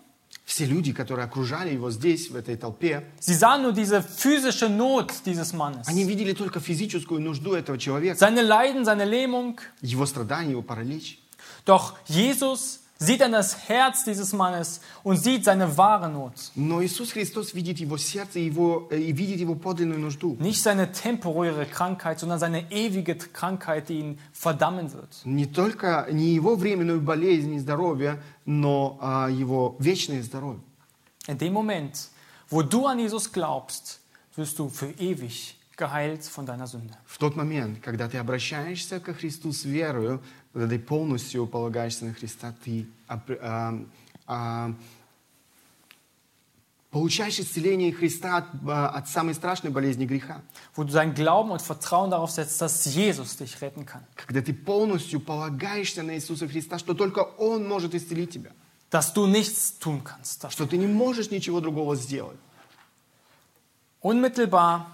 [SPEAKER 2] Все люди, которые окружали его здесь, в этой толпе,
[SPEAKER 1] sie sahen nur diese physische Not dieses Mannes.
[SPEAKER 2] они видели только физическую нужду этого человека,
[SPEAKER 1] Seine Leiden, seine Lähmung.
[SPEAKER 2] его страдания, его паралич.
[SPEAKER 1] Doch Jesus sieht an das Herz dieses Mannes und sieht seine wahre Not.
[SPEAKER 2] Но Иисус Христос видит его сердце и, его, э, и видит его подлинную нужду.
[SPEAKER 1] Nicht seine temporäre Krankheit, sondern seine ewige Krankheit, die ihn verdammen wird.
[SPEAKER 2] Не только не его временную болезнь и здоровье, но а, его вечное здоровье.
[SPEAKER 1] In dem Moment, wo du an Jesus glaubst, wirst du für ewig geheilt von deiner Sünde.
[SPEAKER 2] В тот момент, когда ты обращаешься ко Христу с верою, когда ты полностью полагаешься на Христа, ты а, а, получаешь исцеление Христа от, а, от самой страшной болезни греха.
[SPEAKER 1] Wo du dein Glauben und Vertrauen darauf setzt, dass Jesus dich retten kann.
[SPEAKER 2] Когда ты полностью полагаешься на Иисуса Христа, что только Он может исцелить тебя,
[SPEAKER 1] Dass du nichts tun kannst. dafür.
[SPEAKER 2] что ты не можешь ничего другого сделать.
[SPEAKER 1] Unmittelbar,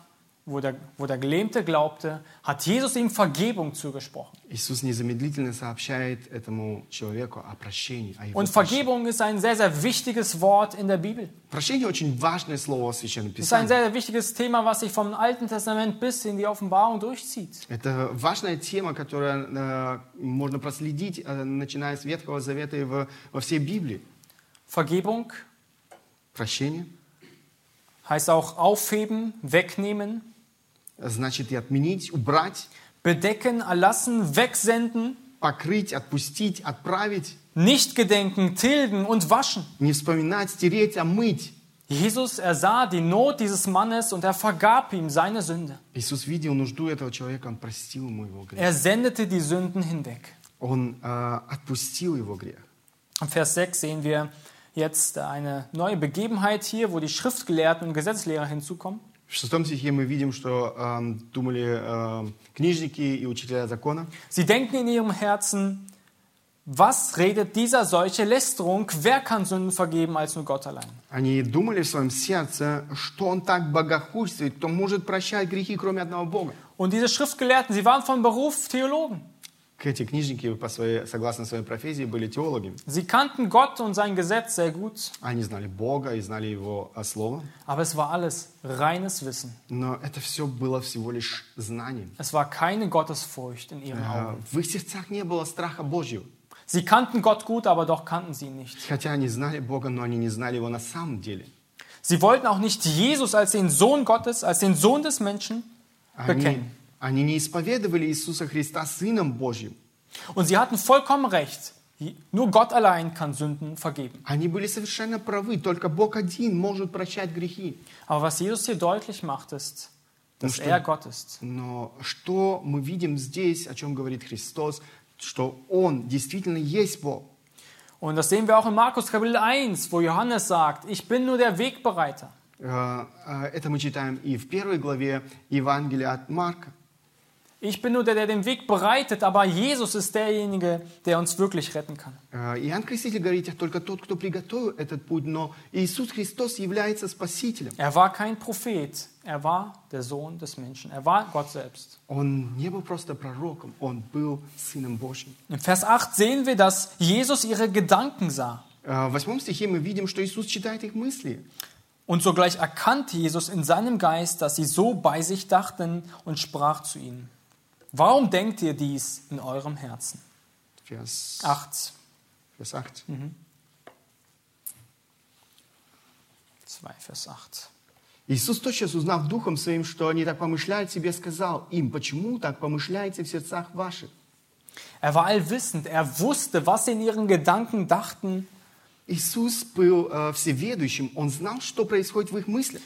[SPEAKER 1] wo der, wo der Gelähmte glaubte, hat Jesus ihm Vergebung zugesprochen.
[SPEAKER 2] Иисус незамедлительно сообщает этому человеку о прощении, о его
[SPEAKER 1] Und
[SPEAKER 2] прощении.
[SPEAKER 1] Vergebung ist ein sehr, sehr wichtiges Wort in der Bibel.
[SPEAKER 2] Прощение очень важное слово в Священном
[SPEAKER 1] Es ist ein
[SPEAKER 2] Писании.
[SPEAKER 1] sehr, sehr wichtiges Thema, was sich vom Alten Testament bis in die Offenbarung durchzieht.
[SPEAKER 2] Это важная тема, которая э, можно проследить, э, начиная с Ветхого Завета и во, во всей Библии.
[SPEAKER 1] Vergebung
[SPEAKER 2] Прощение
[SPEAKER 1] heißt auch aufheben, wegnehmen,
[SPEAKER 2] значит и отменить, убрать,
[SPEAKER 1] bedecken, erlassen, wegsenden,
[SPEAKER 2] покрыть, отпустить, отправить,
[SPEAKER 1] nicht gedenken, tilgen und waschen.
[SPEAKER 2] не вспоминать, стереть, а мыть.
[SPEAKER 1] Jesus, er sah die Not dieses Mannes und er vergab ihm seine Sünde.
[SPEAKER 2] Иисус видел нужду этого человека, Он простил ему его грех.
[SPEAKER 1] Er sendete die Sünden hinweg.
[SPEAKER 2] Он э, отпустил его грех.
[SPEAKER 1] Im Vers 6 sehen wir jetzt eine neue Begebenheit hier, wo die Schriftgelehrten und Gesetzlehrer hinzukommen.
[SPEAKER 2] В шестом стихе мы видим, что э, думали э, книжники и учителя закона.
[SPEAKER 1] Sie denken in ihrem Herzen, was redet dieser solche Lästerung? Wer kann Sünden vergeben als nur Gott allein?
[SPEAKER 2] Они думали в своем сердце, что он так богохульствует, кто может прощать грехи, кроме одного Бога.
[SPEAKER 1] Und diese Schriftgelehrten, sie waren von Beruf Theologen.
[SPEAKER 2] эти книжники, по своей, согласно своей профессии, были теологами.
[SPEAKER 1] Sie kannten Gott und sein Gesetz sehr gut,
[SPEAKER 2] Они знали Бога и знали Его э, Слово.
[SPEAKER 1] aber es war alles reines Wissen.
[SPEAKER 2] Но это все было всего лишь знанием.
[SPEAKER 1] Es war keine Gottesfurcht in ihren
[SPEAKER 2] Э,
[SPEAKER 1] Augen.
[SPEAKER 2] В их сердцах не было страха Божьего.
[SPEAKER 1] Sie kannten Gott gut, aber doch kannten sie ihn nicht.
[SPEAKER 2] Хотя они знали Бога, но они не знали Его на самом деле.
[SPEAKER 1] Sie wollten auch nicht Jesus als den Sohn Gottes, als den Sohn des Menschen
[SPEAKER 2] Они,
[SPEAKER 1] bekennen.
[SPEAKER 2] они не исповедовали Иисуса Христа Сыном Божьим.
[SPEAKER 1] Und sie hatten vollkommen recht. Nur Gott allein kann Sünden vergeben.
[SPEAKER 2] Они были совершенно правы. Только Бог один может прощать грехи.
[SPEAKER 1] Aber was Jesus hier deutlich macht, ist, dass
[SPEAKER 2] stimmt.
[SPEAKER 1] er Gott ist.
[SPEAKER 2] Но что мы видим здесь, о чем говорит Христос, что Он действительно есть Бог.
[SPEAKER 1] Und das sehen wir auch in Markus Kapitel 1, wo Johannes sagt, ich bin nur der Wegbereiter.
[SPEAKER 2] Э, э, Это мы читаем и в первой главе Евангелия от Марка.
[SPEAKER 1] Ich bin nur der, der den Weg bereitet, aber Jesus ist derjenige, der uns wirklich retten kann.
[SPEAKER 2] Э, Иоанн Креститель говорит, «Я только тот, кто приготовил этот путь, но Иисус Христос является Спасителем.
[SPEAKER 1] Er war kein Prophet, er war der Sohn des Menschen, er war Gott selbst.
[SPEAKER 2] Он не был просто пророком, Он был Сыном Божьим.
[SPEAKER 1] In Vers 8 sehen wir, dass Jesus ihre Gedanken sah.
[SPEAKER 2] Э, В восьмом стихе мы видим, что Иисус читает их мысли.
[SPEAKER 1] Und sogleich erkannte Jesus in seinem Geist, dass sie so bei sich dachten und sprach zu ihnen. Warum denkt ihr dies in eurem Herzen?
[SPEAKER 2] Vers
[SPEAKER 1] 8.
[SPEAKER 2] Vers 8.
[SPEAKER 1] 2, Vers 8.
[SPEAKER 2] Иисус тотчас, узнав Духом Своим, что они так помышляют себе, сказал им, почему так помышляете в сердцах ваших?
[SPEAKER 1] Er war allwissend, er wusste, was sie in ihren Gedanken dachten.
[SPEAKER 2] Иисус был э, всеведущим, Он знал, что происходит в их мыслях.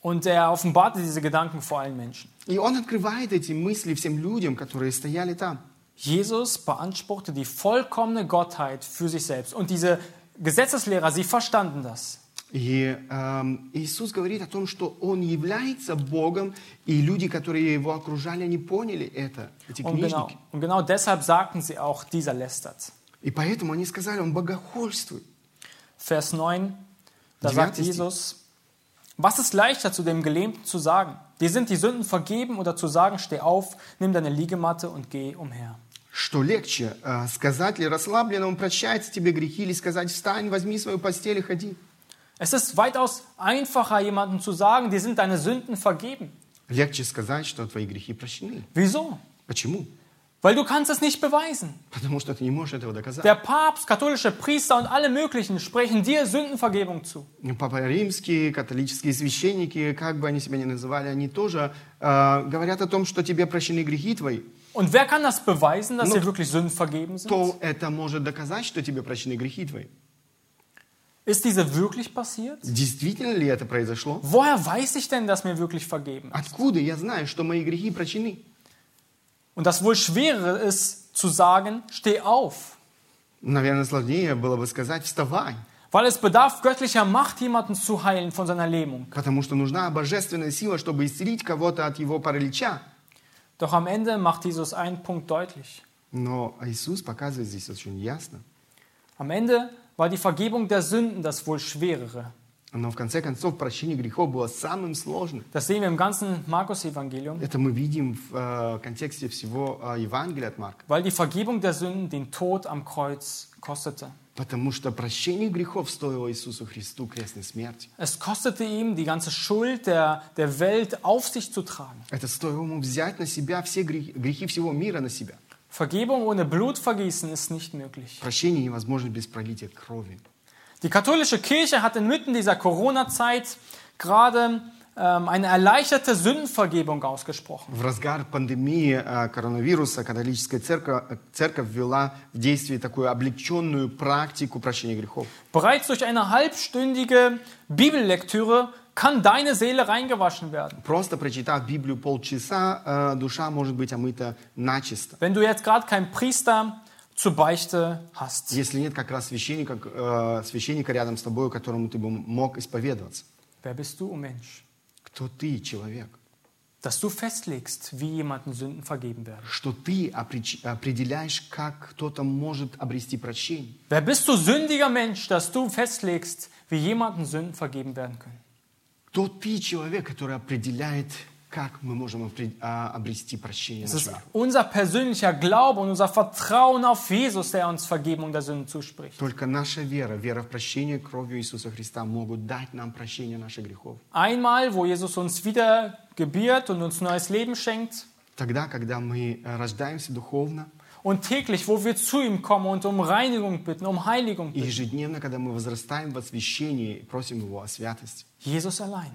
[SPEAKER 1] Und er offenbarte diese Gedanken vor allen Menschen.
[SPEAKER 2] И Он открывает эти мысли всем людям, которые стояли там.
[SPEAKER 1] Jesus beanspruchte die vollkommene Gottheit für sich selbst. Und diese Gesetzeslehrer, sie verstanden das.
[SPEAKER 2] И эм, Иисус говорит о том, что Он является Богом, и люди, которые Его окружали, они поняли это, эти
[SPEAKER 1] Und genau,
[SPEAKER 2] книжники.
[SPEAKER 1] und genau deshalb sagten sie auch, dieser lästert.
[SPEAKER 2] И поэтому они сказали, Он богохульствует.
[SPEAKER 1] Vers 9, da
[SPEAKER 2] Die
[SPEAKER 1] sagt
[SPEAKER 2] Wertestie-
[SPEAKER 1] Jesus, was ist leichter zu dem Gelähmten zu sagen? Dir sind die Sünden vergeben oder zu sagen, steh auf, nimm deine Liegematte und geh umher.
[SPEAKER 2] Что легче, э, сказать ли расслабленному, прощается тебе грехи, или сказать, встань, возьми свою постель и ходи?
[SPEAKER 1] Es ist weitaus einfacher, jemandem zu sagen, dir sind deine Sünden vergeben.
[SPEAKER 2] Легче сказать, что твои грехи прощены.
[SPEAKER 1] Wieso?
[SPEAKER 2] Почему?
[SPEAKER 1] Weil du kannst es nicht beweisen.
[SPEAKER 2] Потому что ты не можешь этого доказать.
[SPEAKER 1] Der Papst, katholische Priester und alle möglichen sprechen dir Sündenvergebung zu.
[SPEAKER 2] Папа Римский, католические священники, как бы они себя ни называли, они тоже э, говорят о том, что тебе прощены грехи твои.
[SPEAKER 1] Und wer kann das beweisen, dass
[SPEAKER 2] No.
[SPEAKER 1] dir wirklich Sünden vergeben sind?
[SPEAKER 2] То это может доказать, что тебе прощены грехи твои.
[SPEAKER 1] Ist diese wirklich passiert?
[SPEAKER 2] Действительно ли это произошло?
[SPEAKER 1] Woher weiß ich denn, dass mir wirklich vergeben ist?
[SPEAKER 2] Откуда я знаю, что мои грехи прощены?
[SPEAKER 1] Und das wohl Schwerere ist zu sagen, steh auf.
[SPEAKER 2] Наверное, сложнее было бы сказать «вставай»,
[SPEAKER 1] Weil es bedarf göttlicher Macht, jemanden zu heilen von seiner Lähmung.
[SPEAKER 2] потому что нужна божественная сила, чтобы исцелить кого-то от его паралича.
[SPEAKER 1] Doch am Ende macht Jesus einen Punkt deutlich.
[SPEAKER 2] Но Иисус показывает здесь очень ясно.
[SPEAKER 1] Am Ende war die Vergebung der Sünden das wohl Schwerere.
[SPEAKER 2] Но в конце концов прощение грехов было самым сложным.
[SPEAKER 1] Das sehen wir im ganzen Markus-Evangelium.
[SPEAKER 2] Это мы видим в э, контексте всего э, Евангелия от Марка.
[SPEAKER 1] Weil die Vergebung der Sünden den Tod am Kreuz kostete.
[SPEAKER 2] Потому что прощение грехов стоило Иисусу Христу крестной смерти.
[SPEAKER 1] Es kostete ihm, die ganze Schuld der, der Welt auf sich zu tragen.
[SPEAKER 2] Это стоило ему взять на себя все грехи, грехи всего мира на себя.
[SPEAKER 1] Vergebung ohne Blutvergießen ist nicht möglich.
[SPEAKER 2] Прощение невозможно без пролития крови.
[SPEAKER 1] Die katholische Kirche hat inmitten dieser Corona-Zeit gerade ähm, eine erleichterte Sündenvergebung ausgesprochen.
[SPEAKER 2] В разгар пандемии э, коронавируса католическая церковь, э, церковь ввела в действие такую облегченную практику прощения грехов.
[SPEAKER 1] Bereits durch eine halbstündige Bibellektüre kann deine Seele reingewaschen werden.
[SPEAKER 2] Просто прочитав Библию полчаса, э, душа может быть омыта начисто.
[SPEAKER 1] Wenn du jetzt gerade keinen Priester zur Beichte hast.
[SPEAKER 2] Если нет как раз священника, э, священника рядом с тобой, которому ты бы мог исповедоваться.
[SPEAKER 1] Wer bist du, Mensch?
[SPEAKER 2] Кто ты, человек?
[SPEAKER 1] Dass du festlegst, wie jemanden Sünden vergeben werden.
[SPEAKER 2] Что ты определяешь, как кто-то может обрести прощение?
[SPEAKER 1] Wer bist du, sündiger Mensch, dass du festlegst, wie jemanden Sünden vergeben werden können?
[SPEAKER 2] Кто ты, человек, который определяет, как мы можем а, обрести прощение
[SPEAKER 1] Es
[SPEAKER 2] наш
[SPEAKER 1] ist
[SPEAKER 2] мир.
[SPEAKER 1] unser persönlicher Glaube und unser Vertrauen auf Jesus, der uns Vergebung der Sünden zuspricht.
[SPEAKER 2] Только наша вера, вера в прощение кровью Иисуса Христа могут дать нам прощение наших грехов.
[SPEAKER 1] Einmal, wo Jesus uns wieder gebiert und uns neues Leben schenkt.
[SPEAKER 2] Тогда, когда мы э, рождаемся духовно,
[SPEAKER 1] Und täglich, wo wir zu ihm kommen und um Reinigung bitten, um Heiligung bitten.
[SPEAKER 2] ежедневно, когда мы возрастаем в освящении просим Его о святости.
[SPEAKER 1] Jesus allein.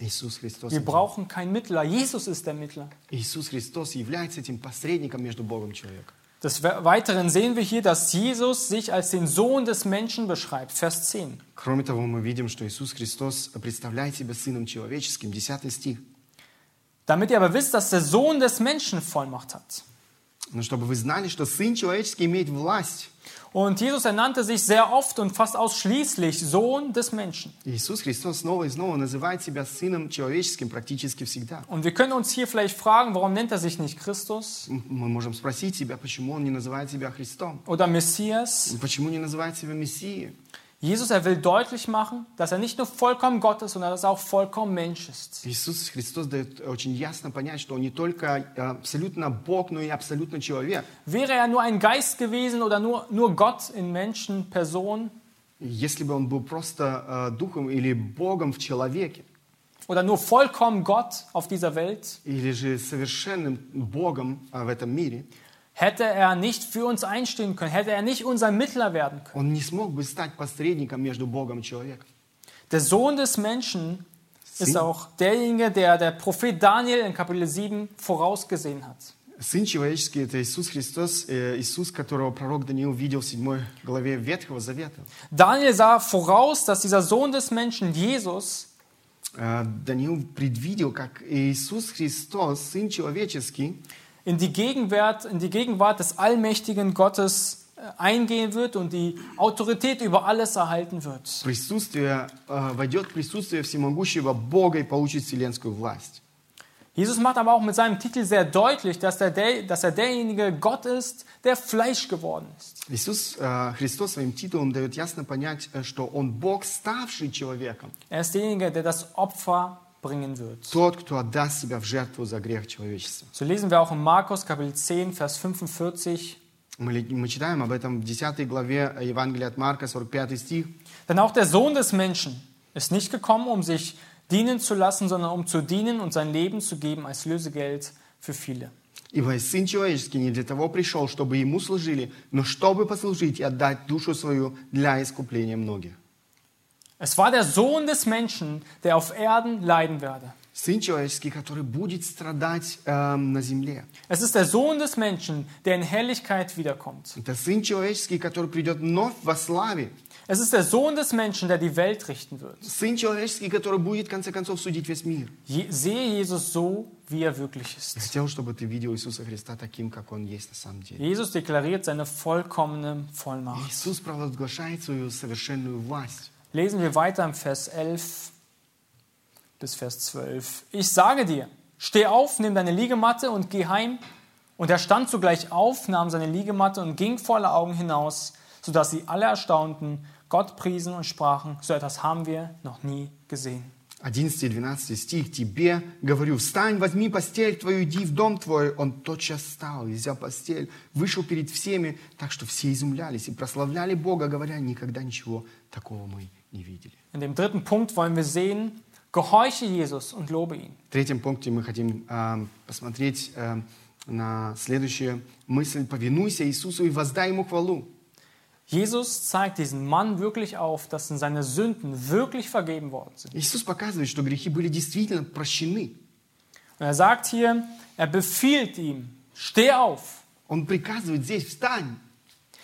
[SPEAKER 2] Иисус Христос.
[SPEAKER 1] Wir
[SPEAKER 2] один.
[SPEAKER 1] brauchen keinen Mittler. Jesus ist der Mittler.
[SPEAKER 2] Иисус Христос является этим посредником между Богом и человеком.
[SPEAKER 1] Des Weiteren sehen wir hier, dass Jesus sich als den Sohn des Menschen beschreibt. Vers 10.
[SPEAKER 2] Кроме того, мы видим, что Иисус Христос представляет себя Сыном Человеческим. 10 стих.
[SPEAKER 1] Damit ihr aber wisst, dass der Sohn des Menschen Vollmacht hat.
[SPEAKER 2] Но чтобы вы знали, что Сын Человеческий имеет власть.
[SPEAKER 1] Und Jesus ernannte sich sehr oft und fast ausschließlich Sohn des Menschen.
[SPEAKER 2] Иисус Христос снова и снова называет себя Сыном Человеческим практически всегда.
[SPEAKER 1] Und wir können uns hier vielleicht fragen, warum nennt er sich nicht Christus
[SPEAKER 2] М- Мы можем спросить себя, почему Он не называет себя Христом?
[SPEAKER 1] oder Messias?
[SPEAKER 2] Почему не называет себя Мессией?
[SPEAKER 1] Jesus, er will deutlich machen, dass er nicht nur vollkommen Gott ist, sondern dass er auch vollkommen Mensch ist.
[SPEAKER 2] Иисус Христос дает очень ясно понять, что Он не только э, абсолютно Бог, но и абсолютно человек.
[SPEAKER 1] Wäre er nur ein Geist gewesen oder nur, nur Gott in Menschen, Person
[SPEAKER 2] Если бы Он был просто э, Духом или Богом в человеке,
[SPEAKER 1] oder nur vollkommen Gott auf dieser Welt,
[SPEAKER 2] или же совершенным Богом э, в этом мире,
[SPEAKER 1] hätte er nicht für uns einstehen können, hätte er nicht unser Mittler werden können.
[SPEAKER 2] Он не смог бы стать посредником между Богом и человеком.
[SPEAKER 1] Der Sohn des Menschen ist
[SPEAKER 2] Sie-
[SPEAKER 1] auch derjenige, der der Prophet Daniel in Kapitel 7 vorausgesehen hat.
[SPEAKER 2] Сын человеческий – это Иисус Христос, э, Иисус, которого пророк Даниил видел в 7 главе Ветхого Завета.
[SPEAKER 1] Daniel sah voraus, dass dieser Sohn des Menschen, Jesus,
[SPEAKER 2] Э, Даниил предвидел, как Иисус Христос, Сын человеческий,
[SPEAKER 1] in die Gegenwart, in die Gegenwart des allmächtigen Gottes äh, eingehen wird und die Autorität über alles erhalten wird.
[SPEAKER 2] присутствие, э, войдет в присутствие всемогущего Бога и получит вселенскую власть.
[SPEAKER 1] Jesus macht aber auch mit seinem Titel sehr deutlich, dass er, der, dass er derjenige Gott ist, der Fleisch geworden ist.
[SPEAKER 2] Иисус э, Христос своим титулом дает ясно понять, э, что Он Бог, ставший человеком,
[SPEAKER 1] Er ist derjenige, der das Opfer bringen wird.
[SPEAKER 2] тот, кто отдаст себя в жертву за грех человечества.
[SPEAKER 1] So lesen wir auch in Markus Kapitel 10, Vers 45.
[SPEAKER 2] Мы, ли- мы читаем об этом в 10 главе Евангелия от Марка, 45 стих.
[SPEAKER 1] Denn auch der Sohn des Menschen ist nicht gekommen, um sich dienen zu lassen, sondern um zu dienen und sein Leben zu geben als Lösegeld für viele.
[SPEAKER 2] Ибо Сын Человеческий не для того пришел, чтобы Ему служили, но чтобы послужить и отдать душу свою для искупления многих.
[SPEAKER 1] Es war der Sohn des Menschen, der auf Erden leiden werde.
[SPEAKER 2] Сын Человеческий, который будет страдать эм, на земле.
[SPEAKER 1] Es ist der Sohn des Menschen, der in Herrlichkeit wiederkommt.
[SPEAKER 2] Это Сын Человеческий, который придет вновь во славе.
[SPEAKER 1] Es ist der Sohn des Menschen, der die Welt richten wird.
[SPEAKER 2] Сын Человеческий, который будет, в конце концов, судить весь мир.
[SPEAKER 1] Je sehe Jesus so, wie er wirklich
[SPEAKER 2] Я
[SPEAKER 1] ist.
[SPEAKER 2] хотел, чтобы ты видел Иисуса Христа таким, как Он есть на самом деле.
[SPEAKER 1] Jesus deklariert seine vollkommene Vollmacht.
[SPEAKER 2] Иисус провозглашает свою совершенную власть.
[SPEAKER 1] Lesen wir weiter im Vers 11 bis Vers 12. Ich sage dir, steh auf, nimm deine Liegematte und geh heim. Und er stand sogleich auf, nahm seine Liegematte und ging voller Augen hinaus, sodass sie alle erstaunten, Gott priesen und sprachen, so etwas haben wir noch nie gesehen.
[SPEAKER 2] 11 и 12 стих. «Тебе, говорю, встань, возьми постель твою, иди в дом твой». Он тотчас встал и, взял постель, вышел перед всеми, так что все изумлялись и прославляли Бога, говоря, никогда ничего такого мы не видели.
[SPEAKER 1] In dem dritten Punkt wollen wir sehen, gehorche Jesus und lobe ihn.
[SPEAKER 2] В третьем пункте мы хотим э, посмотреть э, на следующую мысль. «Повинуйся Иисусу и воздай Ему хвалу».
[SPEAKER 1] Jesus zeigt diesen Mann wirklich auf, dass ihm seine Sünden wirklich vergeben worden sind.
[SPEAKER 2] Иисус показывает, что грехи были действительно прощены.
[SPEAKER 1] Und er sagt hier, er befiehlt ihm, steh auf.
[SPEAKER 2] Он приказывает здесь «встань».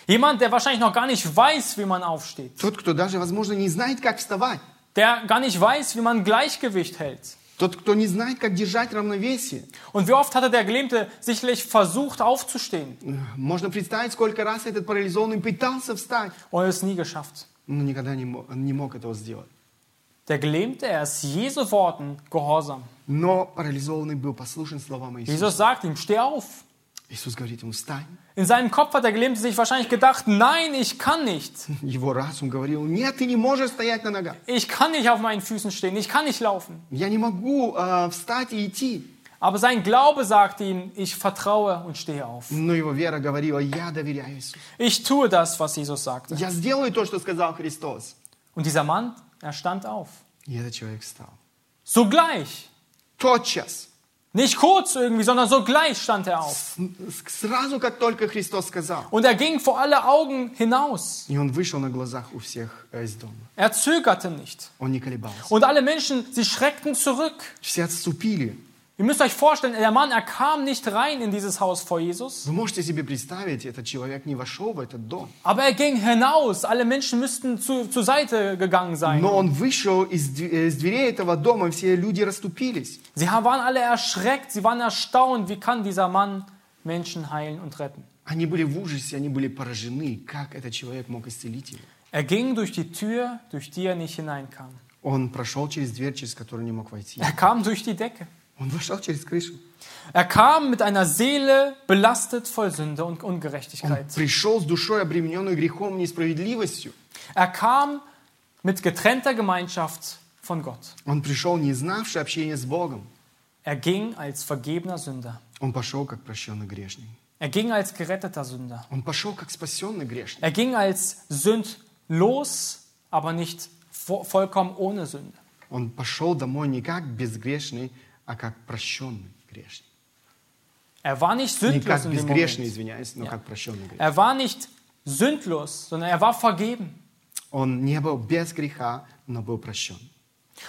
[SPEAKER 1] Jemand, der wahrscheinlich noch gar nicht weiß, wie man aufsteht,
[SPEAKER 2] Тот, кто даже, возможно, не знает, как вставать.
[SPEAKER 1] der gar nicht weiß, wie man Gleichgewicht hält.
[SPEAKER 2] Тот, кто не знает, как держать равновесие.
[SPEAKER 1] Und wie oft hatte der Gelähmte sicherlich versucht aufzustehen
[SPEAKER 2] Можно представить, сколько раз этот парализованный пытался встать,
[SPEAKER 1] und es nie geschafft.
[SPEAKER 2] но никогда не мог, не мог этого сделать.
[SPEAKER 1] Der Gelähmte, er ist Jesu Worten gehorsam.
[SPEAKER 2] Но парализованный был послушен словам Иисуса.
[SPEAKER 1] Jesus sagt ihm, steh auf.
[SPEAKER 2] Иисус говорит ему, встань.
[SPEAKER 1] In seinem Kopf hat der Gelähmte sich wahrscheinlich gedacht, nein, ich kann nicht.
[SPEAKER 2] Его разум говорил, нет, ты не можешь стоять на ногах.
[SPEAKER 1] Ich kann nicht auf meinen Füßen stehen, ich kann nicht laufen.
[SPEAKER 2] Я не могу э, встать и идти.
[SPEAKER 1] Aber sein Glaube sagte ihm, ich vertraue und stehe auf.
[SPEAKER 2] Но его вера говорила, я доверяю Иисусу.
[SPEAKER 1] Ich tue das, was Jesus sagte.
[SPEAKER 2] Я сделаю то, что сказал Христос.
[SPEAKER 1] Und dieser Mann, er stand auf.
[SPEAKER 2] И этот человек встал.
[SPEAKER 1] Sogleich.
[SPEAKER 2] Тотчас,
[SPEAKER 1] Nicht kurz irgendwie, sondern sogleich stand er auf.
[SPEAKER 2] с- сразу, как только Христос сказал.
[SPEAKER 1] Und er ging vor alle Augen hinaus.
[SPEAKER 2] И он вышел на глазах у всех э, из дома.
[SPEAKER 1] Er zögerte nicht.
[SPEAKER 2] Он не колебался.
[SPEAKER 1] Und alle Menschen, sie schreckten zurück.
[SPEAKER 2] Все отступили.
[SPEAKER 1] Ihr müsst euch vorstellen, der Mann, er kam nicht rein in dieses Haus vor Jesus,
[SPEAKER 2] Вы можете себе представить, этот человек не вошел в этот дом.
[SPEAKER 1] aber er ging hinaus. Alle Menschen müssten zu, zur Seite gegangen sein.
[SPEAKER 2] Но он вышел из, дв- э, из дверей этого дома, и все люди расступились.
[SPEAKER 1] Sie waren alle erschreckt, sie waren erstaunt, wie kann dieser Mann Menschen heilen und retten.
[SPEAKER 2] Они были в ужасе, они были поражены, как этот человек мог исцелить их.
[SPEAKER 1] Er ging durch die Tür, durch die er nicht hineinkam.
[SPEAKER 2] Он прошел через дверь, через которую не мог войти.
[SPEAKER 1] Er kam durch die Decke.
[SPEAKER 2] Он вошел через крышу.
[SPEAKER 1] Er kam mit einer Seele belastet voll Sünde und
[SPEAKER 2] Он
[SPEAKER 1] Ungerechtigkeit.
[SPEAKER 2] пришел с душой, обремененной грехом и несправедливостью.
[SPEAKER 1] Er kam mit getrennter Gemeinschaft von Gott.
[SPEAKER 2] Он пришел, не знавший общения с Богом.
[SPEAKER 1] Er ging als vergebener Sünder.
[SPEAKER 2] Он пошел, как прощенный грешник.
[SPEAKER 1] Er ging als geretteter Sünder.
[SPEAKER 2] Он пошел, как спасенный грешник.
[SPEAKER 1] Er ging als sündlos, aber nicht vo vollkommen ohne Sünde.
[SPEAKER 2] Он пошел домой не как безгрешный, а как прощенный грешник.
[SPEAKER 1] Er war nicht
[SPEAKER 2] Не
[SPEAKER 1] sündlos
[SPEAKER 2] как
[SPEAKER 1] in dem
[SPEAKER 2] безгрешный,
[SPEAKER 1] Moment.
[SPEAKER 2] извиняюсь, но
[SPEAKER 1] Ja.
[SPEAKER 2] как прощенный грешник.
[SPEAKER 1] Er war nicht sündlos, sondern er war vergeben.
[SPEAKER 2] Он не был без греха, но был прощен.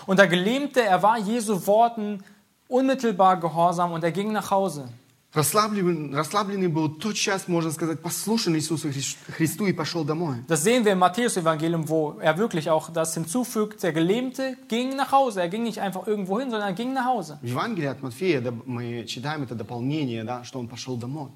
[SPEAKER 1] Und der Gelähmte, er war Jesu Worten unmittelbar gehorsam und er ging nach Hause.
[SPEAKER 2] Расслабленный, расслабленный был тот час, можно сказать, послушен Иисусу Хри- Христу и пошел домой.
[SPEAKER 1] Das sehen wir im Matthäus-Evangelium, wo er wirklich auch das hinzufügt. Der Gelähmte ging nach Hause. Er ging nicht einfach irgendwo hin, sondern er ging nach Hause.
[SPEAKER 2] В Евангелии от Матфея да, мы читаем это дополнение, да, что он пошел домой.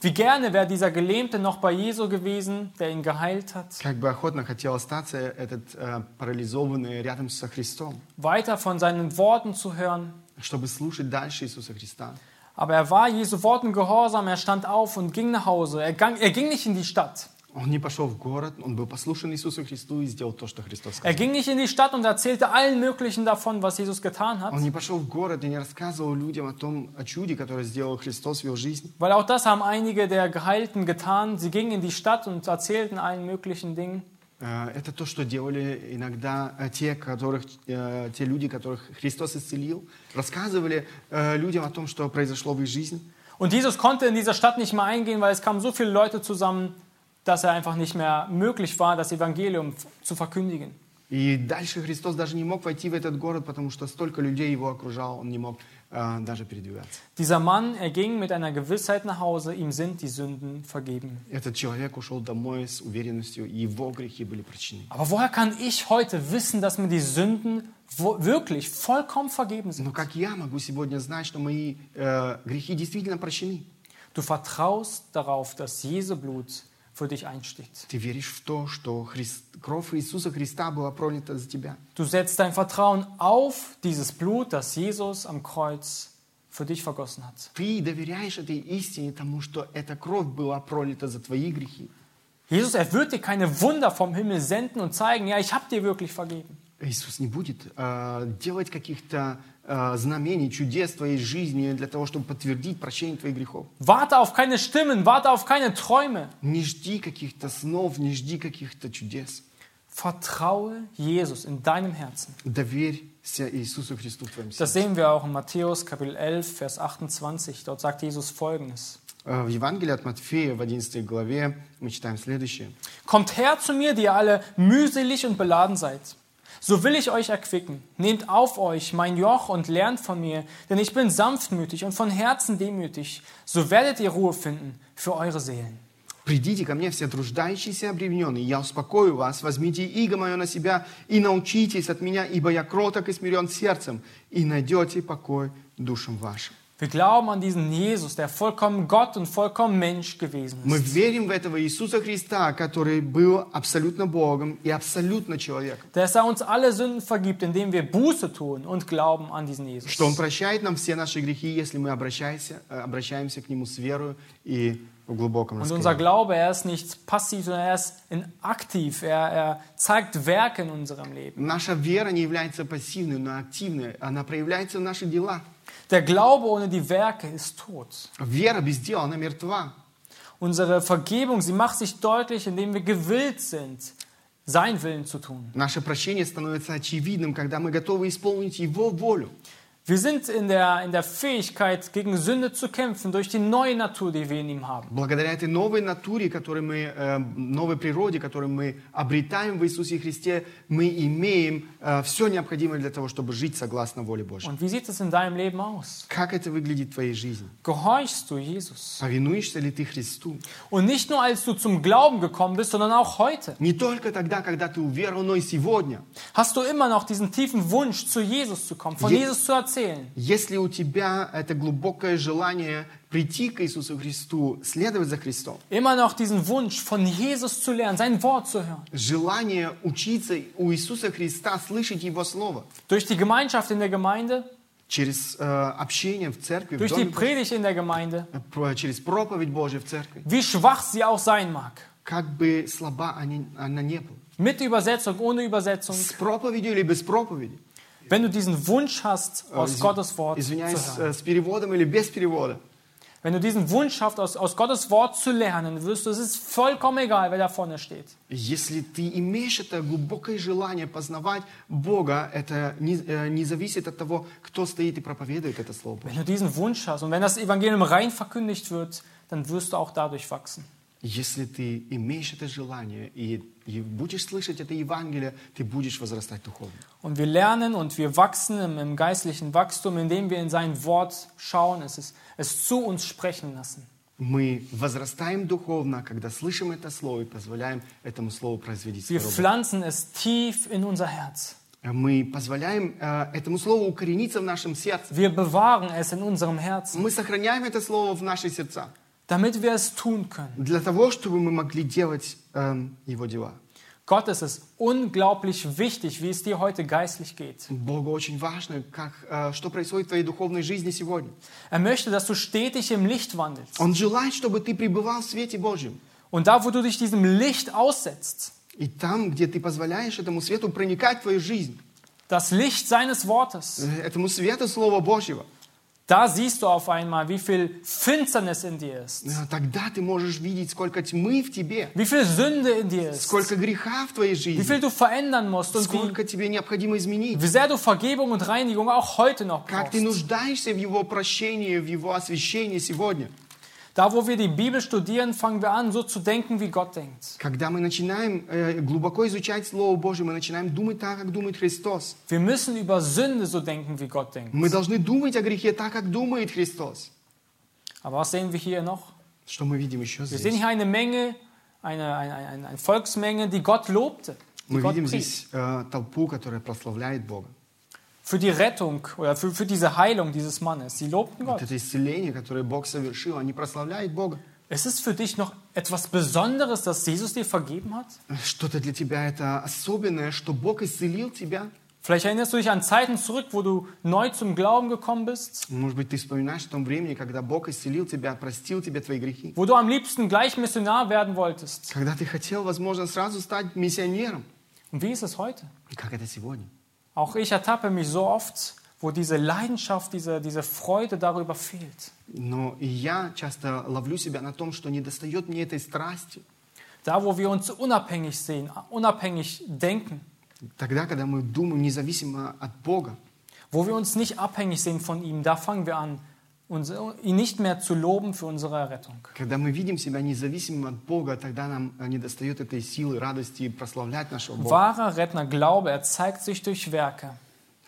[SPEAKER 1] Wie gerne wäre dieser Gelähmte noch bei Jesu gewesen, der ihn geheilt hat,
[SPEAKER 2] Как бы охотно хотел остаться этот э, парализованный рядом со Христом,
[SPEAKER 1] weiter von seinen Worten zu hören.
[SPEAKER 2] чтобы слушать дальше Иисуса Христа.
[SPEAKER 1] Aber er war Jesu Worten gehorsam, er stand auf und ging nach Hause. Er, gang, er ging nicht in die Stadt.
[SPEAKER 2] Он не пошел в город, он был послушен Иисусу Христу и сделал то, что Христос
[SPEAKER 1] Er
[SPEAKER 2] сказал.
[SPEAKER 1] ging nicht in die Stadt und erzählte allen möglichen davon, was Jesus getan hat.
[SPEAKER 2] Он не пошел в город и не рассказывал людям о том, о чуде, которое сделал Христос в его жизни.
[SPEAKER 1] Weil auch das haben einige der Geheilten getan. Sie gingen in die Stadt und erzählten allen möglichen Dingen.
[SPEAKER 2] Э, Это то, что делали иногда э, те, которых, э, те люди, которых Христос исцелил, рассказывали людям о том, что произошло в их жизни.
[SPEAKER 1] Und Jesus konnte in dieser Stadt nicht mehr eingehen, weil es kamen so viele Leute zusammen, dass er einfach nicht mehr möglich war, das Evangelium zu verkündigen.
[SPEAKER 2] И дальше Христос даже не мог войти в этот город, потому что столько людей его окружало, он не мог даже передвигаться.
[SPEAKER 1] Dieser Mann, er ging mit einer Gewissheit nach Hause, ihm sind die Sünden vergeben.
[SPEAKER 2] Этот человек ушел домой с уверенностью, и его грехи были прощены.
[SPEAKER 1] Aber woher kann ich heute wissen, dass mir die Sünden wo- wirklich vollkommen vergeben sind?
[SPEAKER 2] Но как я могу сегодня знать, что мои э, грехи действительно прощены?
[SPEAKER 1] Du vertraust darauf, dass Jesu Blut für dich einsteht.
[SPEAKER 2] Ты веришь в то, что Христ- кровь Иисуса Христа была пролита за тебя.
[SPEAKER 1] Du setzt dein Vertrauen auf dieses Blut, das Jesus am Kreuz für dich vergossen hat.
[SPEAKER 2] Ты доверяешь этой истине, тому, что эта кровь была пролита за твои грехи.
[SPEAKER 1] Jesus, er wird dir keine Wunder vom Himmel senden und zeigen, ja, ich habe dir wirklich vergeben.
[SPEAKER 2] Иисус не будет э, делать каких-то э, знамений, чудес в твоей жизни для того, чтобы подтвердить прощение твоих грехов.
[SPEAKER 1] Warte auf keine Stimmen, warte auf keine Träume.
[SPEAKER 2] Не жди каких-то снов, не жди каких-то чудес.
[SPEAKER 1] Vertraue Jesus in deinem Herzen.
[SPEAKER 2] Доверься Иисусу Христу в твоем
[SPEAKER 1] Das
[SPEAKER 2] сердце.
[SPEAKER 1] sehen wir auch in Matthäus Kapitel 11, Vers 28. Dort sagt Jesus folgendes.
[SPEAKER 2] Э, В Евангелии от Матфея в 11 главе мы читаем следующее.
[SPEAKER 1] Kommt her zu mir, die ihr alle mühselig und beladen seid. So will ich euch erquicken. Nehmt auf euch mein Joch und lernt von mir, denn ich bin sanftmütig und von Herzen demütig. So werdet ihr Ruhe finden für eure Seelen.
[SPEAKER 2] «Придите ко мне, все труждающиеся и обремененные, я успокою вас, возьмите иго мое на себя и научитесь от меня, ибо я кроток и смирен сердцем, и найдете покой душам вашим».
[SPEAKER 1] Wir glauben an diesen Jesus, der vollkommen Gott und vollkommen Mensch gewesen
[SPEAKER 2] Мы
[SPEAKER 1] ist.
[SPEAKER 2] верим в этого Иисуса Христа, который был абсолютно Богом и абсолютно человеком.
[SPEAKER 1] Dass er uns alle Sünden vergibt, indem wir Buße tun und glauben an diesen Jesus.
[SPEAKER 2] Что Он прощает нам все наши грехи, если мы обращаемся, э, обращаемся к Нему с верою и в глубоком
[SPEAKER 1] Und unser
[SPEAKER 2] раскаянии.
[SPEAKER 1] Glaube, er ist nicht passiv, sondern er ist in aktiv. Er, er zeigt Werke in unserem Leben.
[SPEAKER 2] Наша вера не является пассивной, но активной. Она проявляется в наших делах.
[SPEAKER 1] Der Glaube ohne die Werke ist tot.
[SPEAKER 2] Вера без дела, она мертва.
[SPEAKER 1] Unsere Vergebung, sie macht sich deutlich, indem wir gewillt sind, sein Willen zu tun.
[SPEAKER 2] Наше прощение становится очевидным, когда мы готовы исполнить Его волю.
[SPEAKER 1] Wir sind in der, in der Fähigkeit, gegen Sünde zu kämpfen, durch die neue Natur, die wir in ihm haben.
[SPEAKER 2] Благодаря этой новой натуре, которую мы, э, новой природе, которую мы обретаем в Иисусе Христе, мы имеем э, все необходимое для того, чтобы жить согласно воле Божьей.
[SPEAKER 1] Und wie sieht es in deinem Leben aus?
[SPEAKER 2] Как это выглядит в твоей жизни?
[SPEAKER 1] Gehorchst du Jesus?
[SPEAKER 2] Повинуешься ли ты Христу?
[SPEAKER 1] Und nicht nur, als du zum Glauben gekommen bist, sondern auch heute.
[SPEAKER 2] Не только тогда, когда ты уверовал, но и сегодня.
[SPEAKER 1] Hast du immer noch diesen tiefen Wunsch, zu Jesus zu kommen, von
[SPEAKER 2] Je-
[SPEAKER 1] Jesus zu erzählen?
[SPEAKER 2] Если у тебя это глубокое желание прийти к Иисусу Христу, следовать за Христом,
[SPEAKER 1] Immer noch diesen Wunsch, von Jesus zu lernen, sein Wort zu hören.
[SPEAKER 2] желание учиться у Иисуса Христа, слышать Его Слово,
[SPEAKER 1] Durch die Gemeinschaft in der Gemeinde,
[SPEAKER 2] через э, общение в церкви, в
[SPEAKER 1] durch die
[SPEAKER 2] доме,
[SPEAKER 1] Predigt in der Gemeinde,
[SPEAKER 2] про- через проповедь Божию в церкви,
[SPEAKER 1] wie schwach sie auch sein mag.
[SPEAKER 2] как бы слаба они- она не была.
[SPEAKER 1] Mit Übersetzung, ohne Übersetzung.
[SPEAKER 2] С проповедью или без проповеди.
[SPEAKER 1] Wenn du diesen Wunsch hast, aus
[SPEAKER 2] Изв-
[SPEAKER 1] Gottes Wort zu
[SPEAKER 2] Извиняюсь,
[SPEAKER 1] hören.
[SPEAKER 2] э, с переводом или без перевода.
[SPEAKER 1] Wenn du diesen Wunsch hast, aus, aus Gottes Wort zu lernen, wirst du, es ist vollkommen egal, wer da vorne steht.
[SPEAKER 2] Если ты имеешь это глубокое желание познавать Бога, это не, э, не зависит от того, кто стоит и проповедует это Слово Божье.
[SPEAKER 1] Wenn du diesen Wunsch hast und wenn das Evangelium rein verkündigt wird, dann wirst du auch dadurch wachsen.
[SPEAKER 2] Если ты имеешь это желание и, и будешь слышать это Евангелие, ты будешь возрастать духовно.
[SPEAKER 1] Und wir lernen und wir wachsen im, im geistlichen Wachstum, indem wir in sein Wort schauen, es, ist, es zu uns sprechen lassen.
[SPEAKER 2] Мы возрастаем духовно, когда слышим это Слово и позволяем этому Слову произвести
[SPEAKER 1] Wir pflanzen es tief in unser Herz.
[SPEAKER 2] Мы позволяем э, этому Слову укорениться в нашем сердце.
[SPEAKER 1] Wir bewahren es in unserem Herzen,
[SPEAKER 2] Мы сохраняем это Слово в наших сердцах
[SPEAKER 1] damit wir es tun können.
[SPEAKER 2] для того, чтобы мы могли делать эм, Его дела.
[SPEAKER 1] Gott ist es unglaublich wichtig, wie es dir heute geistlich geht.
[SPEAKER 2] Богу очень важно, как, э, что происходит в твоей духовной жизни сегодня.
[SPEAKER 1] Er möchte, dass du stetig im Licht wandelst.
[SPEAKER 2] Он желает, чтобы ты пребывал в свете Божьем.
[SPEAKER 1] Und da, wo du dich diesem Licht aussetzt,
[SPEAKER 2] И там, где ты позволяешь этому свету проникать в твою жизнь,
[SPEAKER 1] das Licht seines Wortes,
[SPEAKER 2] э, этому свету Слова Божьего,
[SPEAKER 1] da siehst du auf einmal, wie viel Finsternis in dir ist,
[SPEAKER 2] э, тогда ты можешь видеть, сколько тьмы в тебе,
[SPEAKER 1] wie viel Sünde in dir ist,
[SPEAKER 2] сколько греха в твоей
[SPEAKER 1] wie
[SPEAKER 2] жизни,
[SPEAKER 1] viel du verändern musst und wie,
[SPEAKER 2] сколько тебе необходимо изменить,
[SPEAKER 1] wie sehr du Vergebung und Reinigung auch heute noch
[SPEAKER 2] как ты
[SPEAKER 1] brauchst.
[SPEAKER 2] нуждаешься в Его прощении, в Его освящении сегодня.
[SPEAKER 1] Da, wo wir die Bibel studieren, fangen wir an, so zu denken, wie Gott denkt.
[SPEAKER 2] Когда мы начинаем э, глубоко изучать Слово Божье, мы начинаем думать так, как думает Христос.
[SPEAKER 1] Wir müssen über Sünde so denken, wie Gott denkt.
[SPEAKER 2] Мы должны думать о грехе так, как думает Христос.
[SPEAKER 1] Aber was sehen wir hier noch?
[SPEAKER 2] Что мы видим еще
[SPEAKER 1] Wir
[SPEAKER 2] здесь?
[SPEAKER 1] sehen hier eine Menge, eine, eine, eine, eine Volksmenge, die Gott lobte, die
[SPEAKER 2] Мы
[SPEAKER 1] Gott
[SPEAKER 2] видим
[SPEAKER 1] pries.
[SPEAKER 2] здесь э, толпу, которая прославляет Бога.
[SPEAKER 1] Für die Rettung oder für, für diese Heilung dieses Mannes. Sie lobten
[SPEAKER 2] Вот
[SPEAKER 1] Gott.
[SPEAKER 2] это исцеление, которое Бог совершил, они прославляют Бога.
[SPEAKER 1] Ist es für dich noch etwas Besonderes, dass Jesus dir vergeben hat?
[SPEAKER 2] Что-то для тебя это особенное, что Бог исцелил тебя.
[SPEAKER 1] Vielleicht erinnerst du dich an Zeiten zurück, wo du neu zum Glauben gekommen bist,
[SPEAKER 2] Может быть, ты вспоминаешь о том времени, когда Бог исцелил тебя, простил тебе твои грехи.
[SPEAKER 1] wo du am liebsten gleich Missionar werden wolltest.
[SPEAKER 2] Когда ты хотел, возможно, сразу стать миссионером.
[SPEAKER 1] Und wie ist es heute?
[SPEAKER 2] И как это сегодня?
[SPEAKER 1] Auch ich ertappe mich so oft, wo diese Leidenschaft, diese, diese Freude darüber fehlt.
[SPEAKER 2] Но и я часто ловлю себя на том, что не достает мне этой страсти.
[SPEAKER 1] Da, wo wir uns unabhängig sehen, unabhängig denken,
[SPEAKER 2] Тогда, когда мы думаем независимо от Бога,
[SPEAKER 1] wo wir uns nicht abhängig sehen von ihm, da fangen wir an, uns, ihn nicht mehr zu loben für unsere Errettung.
[SPEAKER 2] когда мы видим себя независимым от Бога, тогда нам э, не достает этой силы, радости прославлять нашего Бога.
[SPEAKER 1] Wahrer Rettner Glaube, er zeigt sich durch Werke.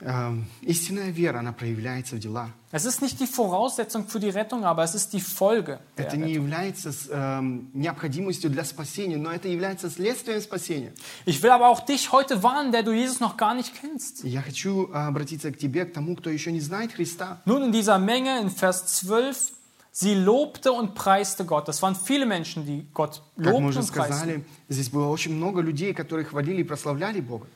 [SPEAKER 2] Эм, истинная вера, она проявляется в делах.
[SPEAKER 1] Es ist nicht die Voraussetzung für die Rettung, aber es ist die Folge.
[SPEAKER 2] Это не является эм, необходимостью для спасения, но это является следствием спасения.
[SPEAKER 1] Ich will aber auch dich heute warnen, der du Jesus noch gar nicht kennst.
[SPEAKER 2] Я хочу э, обратиться к тебе, к тому, кто еще не знает Христа.
[SPEAKER 1] Nun in dieser Menge in Vers 12, sie lobte und preiste Gott. Das waren viele Menschen, die Gott lobten und
[SPEAKER 2] сказали, здесь было очень много людей, которые хвалили и прославляли Бога.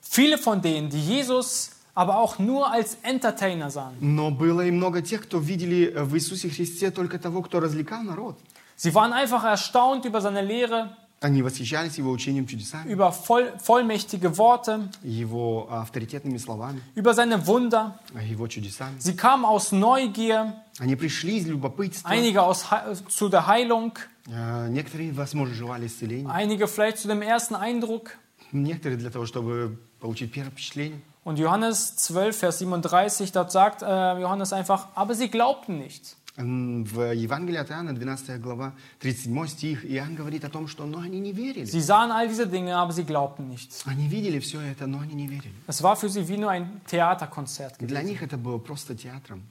[SPEAKER 1] Viele von denen, die Jesus aber auch nur als Entertainer sahen.
[SPEAKER 2] Но было и много тех, кто видели э, в Иисусе Христе только того, кто развлекал народ.
[SPEAKER 1] Sie waren einfach erstaunt über seine Lehre.
[SPEAKER 2] Они восхищались его учением чудесами,
[SPEAKER 1] über voll, vollmächtige Worte,
[SPEAKER 2] его авторитетными словами,
[SPEAKER 1] über seine Wunder.
[SPEAKER 2] его чудесами.
[SPEAKER 1] Sie kamen aus Neugier,
[SPEAKER 2] Они пришли из любопытства.
[SPEAKER 1] einige aus, Hei- zu der Heilung,
[SPEAKER 2] Э, Некоторые, возможно, желали исцеления.
[SPEAKER 1] einige vielleicht zu dem ersten Eindruck.
[SPEAKER 2] Некоторые для того, чтобы получить первое впечатление.
[SPEAKER 1] Und Johannes 12, Vers 37, dort sagt äh, Johannes einfach, aber sie glaubten nicht.
[SPEAKER 2] М, В Евангелии от Иоанна, 12 глава, 37 стих, Иоанн говорит о том, что но они не верили.
[SPEAKER 1] Sie sahen all diese Dinge, aber sie glaubten nicht.
[SPEAKER 2] Они видели все это, но они не верили.
[SPEAKER 1] Es war für sie wie nur ein Theaterkonzert.
[SPEAKER 2] Для них это было просто театром.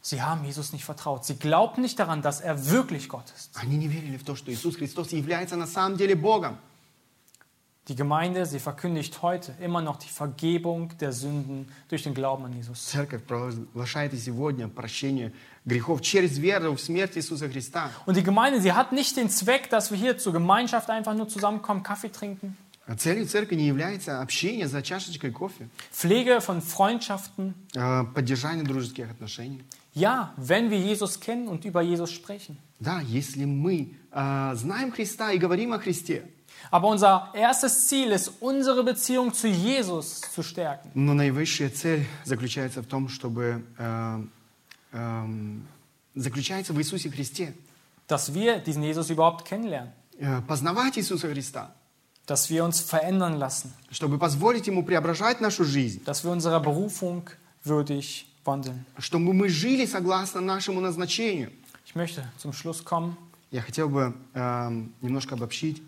[SPEAKER 1] Sie haben Jesus nicht vertraut. Sie glaubten nicht daran, dass er wirklich Gott ist.
[SPEAKER 2] Они не верили в то, что Иисус Христос является на самом деле Богом.
[SPEAKER 1] Die Gemeinde, sie verkündigt heute immer noch die Vergebung der Sünden durch den Glauben an Jesus.
[SPEAKER 2] Церковь провозглашает и сегодня прощение грехов через веру в смерть Иисуса Христа.
[SPEAKER 1] Und die Gemeinde, sie hat nicht den Zweck, dass wir hier zur Gemeinschaft einfach nur zusammenkommen, Kaffee trinken.
[SPEAKER 2] А Целью церкви не является общение за чашечкой кофе,
[SPEAKER 1] Pflege von Freundschaften.
[SPEAKER 2] э, поддержание дружеских отношений.
[SPEAKER 1] Ja, wenn wir Jesus kennen und über Jesus sprechen.
[SPEAKER 2] Да, если мы э, знаем Христа и говорим о Христе,
[SPEAKER 1] Aber unser erstes Ziel ist, unsere Beziehung zu Jesus zu stärken.
[SPEAKER 2] но наивысшая цель заключается в том, чтобы э, эм, заключается в Иисусе Христе.
[SPEAKER 1] Dass wir diesen Jesus überhaupt kennenlernen.
[SPEAKER 2] Э, познавать Иисуса Христа,
[SPEAKER 1] Dass wir uns verändern lassen.
[SPEAKER 2] чтобы позволить Ему преображать нашу жизнь,
[SPEAKER 1] Dass wir unserer Berufung würdig wandeln.
[SPEAKER 2] чтобы мы жили согласно нашему назначению.
[SPEAKER 1] Ich möchte zum Schluss kommen.
[SPEAKER 2] Я хотел бы эм, немножко обобщить.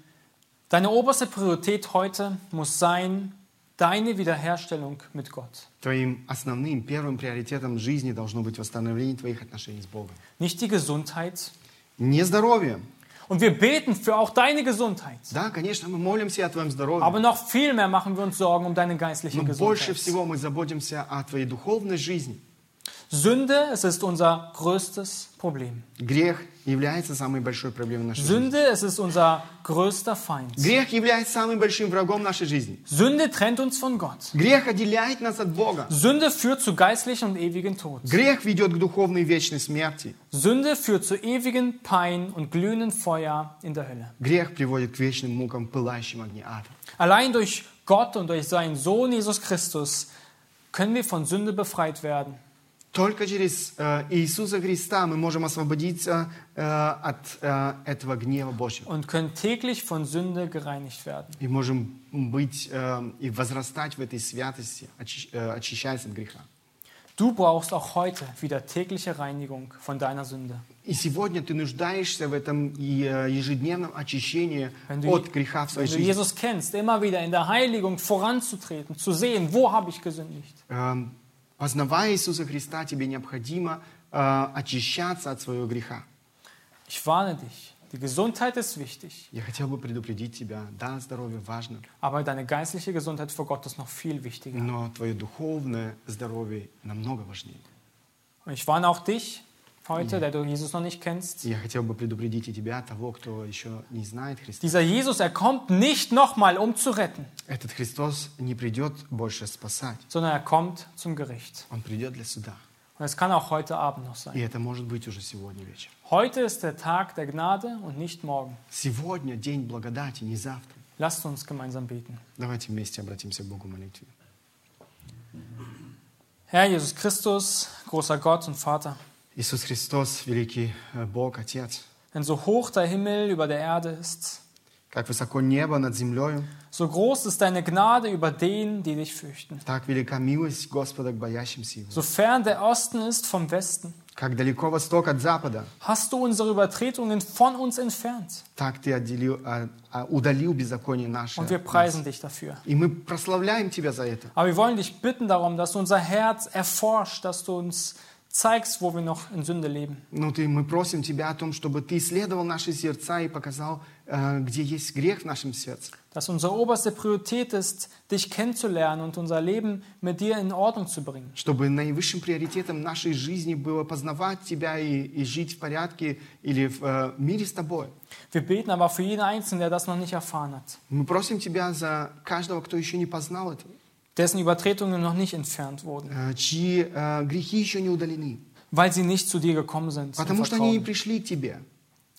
[SPEAKER 1] Deine oberste Priorität heute muss sein, deine Wiederherstellung mit Gott.
[SPEAKER 2] Твоим основным, первым приоритетом жизни должно быть восстановление твоих отношений с Богом.
[SPEAKER 1] Nicht die Gesundheit.
[SPEAKER 2] Не здоровье.
[SPEAKER 1] Und wir beten für auch deine Gesundheit.
[SPEAKER 2] Да, конечно, мы молимся о твоем здоровье.
[SPEAKER 1] Aber noch viel mehr machen wir uns Sorgen um deine geistliche
[SPEAKER 2] Но больше
[SPEAKER 1] Gesundheit.
[SPEAKER 2] всего мы заботимся о твоей духовной жизни.
[SPEAKER 1] Sünde, es ist unser größtes Problem.
[SPEAKER 2] Грех является самой большой проблемой нашей жизни.
[SPEAKER 1] Sünde, es ist unser größter Feind.
[SPEAKER 2] Грех является самым большим врагом нашей жизни.
[SPEAKER 1] Sünde trennt uns von Gott.
[SPEAKER 2] Грех отделяет нас от Бога.
[SPEAKER 1] Sünde führt zu geistlichen und ewigen Tod.
[SPEAKER 2] Грех ведет к духовной вечной смерти.
[SPEAKER 1] Sünde führt zu ewigen Pein und glühenden Feuer in der Hölle.
[SPEAKER 2] Грех приводит к вечным мукам, пылающим огне ада.
[SPEAKER 1] Allein durch Gott und durch seinen Sohn Jesus Christus können wir von Sünde befreit werden.
[SPEAKER 2] Только через э, Иисуса Христа мы можем освободиться э, от э, этого гнева Божьего.
[SPEAKER 1] und können täglich von Sünde gereinigt werden.
[SPEAKER 2] И можем быть э, и возрастать в этой святости, очи- э, очищаясь от греха.
[SPEAKER 1] Du brauchst auch heute wieder tägliche Reinigung von deiner Sünde.
[SPEAKER 2] И сегодня ты нуждаешься в этом ежедневном очищении
[SPEAKER 1] du,
[SPEAKER 2] от греха в своей жизни.
[SPEAKER 1] Jesus kennst, immer wieder in der Heiligung voranzutreten, zu sehen, wo habe ich gesündigt.
[SPEAKER 2] Эм, Познавая Иисуса Христа, тебе необходимо э, очищаться от своего греха.
[SPEAKER 1] Ich warne dich, die Gesundheit ist wichtig,
[SPEAKER 2] Я хотел бы предупредить тебя, да, здоровье важно,
[SPEAKER 1] aber deine geistliche Gesundheit vor Gott ist noch viel wichtiger.
[SPEAKER 2] но твое духовное здоровье намного важнее.
[SPEAKER 1] Und ich warne auch dich heute, der du Jesus noch nicht kennst.
[SPEAKER 2] И Я хотел бы предупредить и тебя, того, кто еще не знает Христа.
[SPEAKER 1] Dieser Jesus, er kommt nicht nochmal, um zu retten,
[SPEAKER 2] Этот Христос не придет больше спасать.
[SPEAKER 1] sondern er kommt zum Gericht.
[SPEAKER 2] Он придет для суда.
[SPEAKER 1] Und es kann auch heute Abend noch
[SPEAKER 2] И
[SPEAKER 1] sein.
[SPEAKER 2] это может быть уже сегодня вечером.
[SPEAKER 1] Heute ist der Tag der Gnade und nicht morgen.
[SPEAKER 2] Сегодня день благодати, не завтра.
[SPEAKER 1] Lasst uns gemeinsam beten.
[SPEAKER 2] Давайте вместе обратимся к Богу в молитве.
[SPEAKER 1] Herr Jesus Christus, großer Gott und Vater,
[SPEAKER 2] Иисус Христос, великий э, Бог, Отец,
[SPEAKER 1] denn so hoch der Himmel über der Erde ist,
[SPEAKER 2] как высоко небо над землей,
[SPEAKER 1] so groß ist deine Gnade über denen, die dich fürchten.
[SPEAKER 2] так велика милость Господа к боящимся Его.
[SPEAKER 1] So fern der Osten ist vom Westen,
[SPEAKER 2] Как далеко восток от запада,
[SPEAKER 1] hast du unsere Übertretungen von uns entfernt.
[SPEAKER 2] так Ты отделил, а, а, удалил беззаконие наше.
[SPEAKER 1] Und wir
[SPEAKER 2] от нас.
[SPEAKER 1] preisen dich dafür.
[SPEAKER 2] И мы прославляем Тебя за это.
[SPEAKER 1] Aber wir wollen dich bitten darum, dass du unser Herz erforscht, dass du uns zeigst, wo wir noch in Sünde leben.
[SPEAKER 2] Ну, ты, мы просим Тебя о том, чтобы Ты исследовал наши сердца и показал, э, где есть грех в нашем сердце.
[SPEAKER 1] Dass unsere oberste Priorität ist, dich kennenzulernen und unser Leben mit dir in Ordnung zu bringen.
[SPEAKER 2] Чтобы наивысшим приоритетом нашей жизни было познавать Тебя и, и жить в порядке или в э, мире с Тобой.
[SPEAKER 1] Wir beten aber für jeden Einzelnen, der das noch nicht erfahren hat,
[SPEAKER 2] Мы просим Тебя за каждого, кто еще не познал этого,
[SPEAKER 1] dessen Übertretungen noch nicht entfernt wurden,
[SPEAKER 2] э, чьи э, грехи еще не удалены,
[SPEAKER 1] weil sie nicht zu dir gekommen sind. im
[SPEAKER 2] потому что они не
[SPEAKER 1] Vertrauen.
[SPEAKER 2] пришли к Тебе.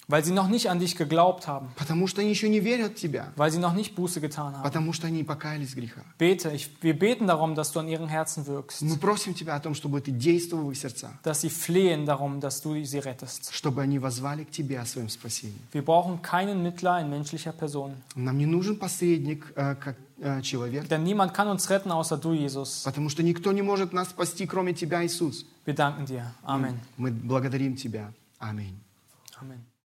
[SPEAKER 1] weil sie noch nicht an dich geglaubt haben,
[SPEAKER 2] потому что они еще не верят в Тебя,
[SPEAKER 1] weil sie noch nicht Buße getan haben.
[SPEAKER 2] потому что они не покаялись в грехах.
[SPEAKER 1] Bete, ich, wir beten darum, dass du an ihren Herzen wirkst,
[SPEAKER 2] Мы просим Тебя о том, чтобы Ты действовал в их сердца,
[SPEAKER 1] dass sie flehen darum, dass du sie rettest.
[SPEAKER 2] чтобы они возвали к Тебе о своем спасении.
[SPEAKER 1] Wir brauchen keinen Mittler in menschlicher Person,
[SPEAKER 2] Нам не нужен посредник, э, как э, человек,
[SPEAKER 1] denn niemand kann uns retten außer du, Jesus.
[SPEAKER 2] потому что никто не может нас спасти, кроме Тебя, Иисус.
[SPEAKER 1] Wir danken dir. Amen.
[SPEAKER 2] Мы благодарим Тебя. Аминь.
[SPEAKER 1] Amen.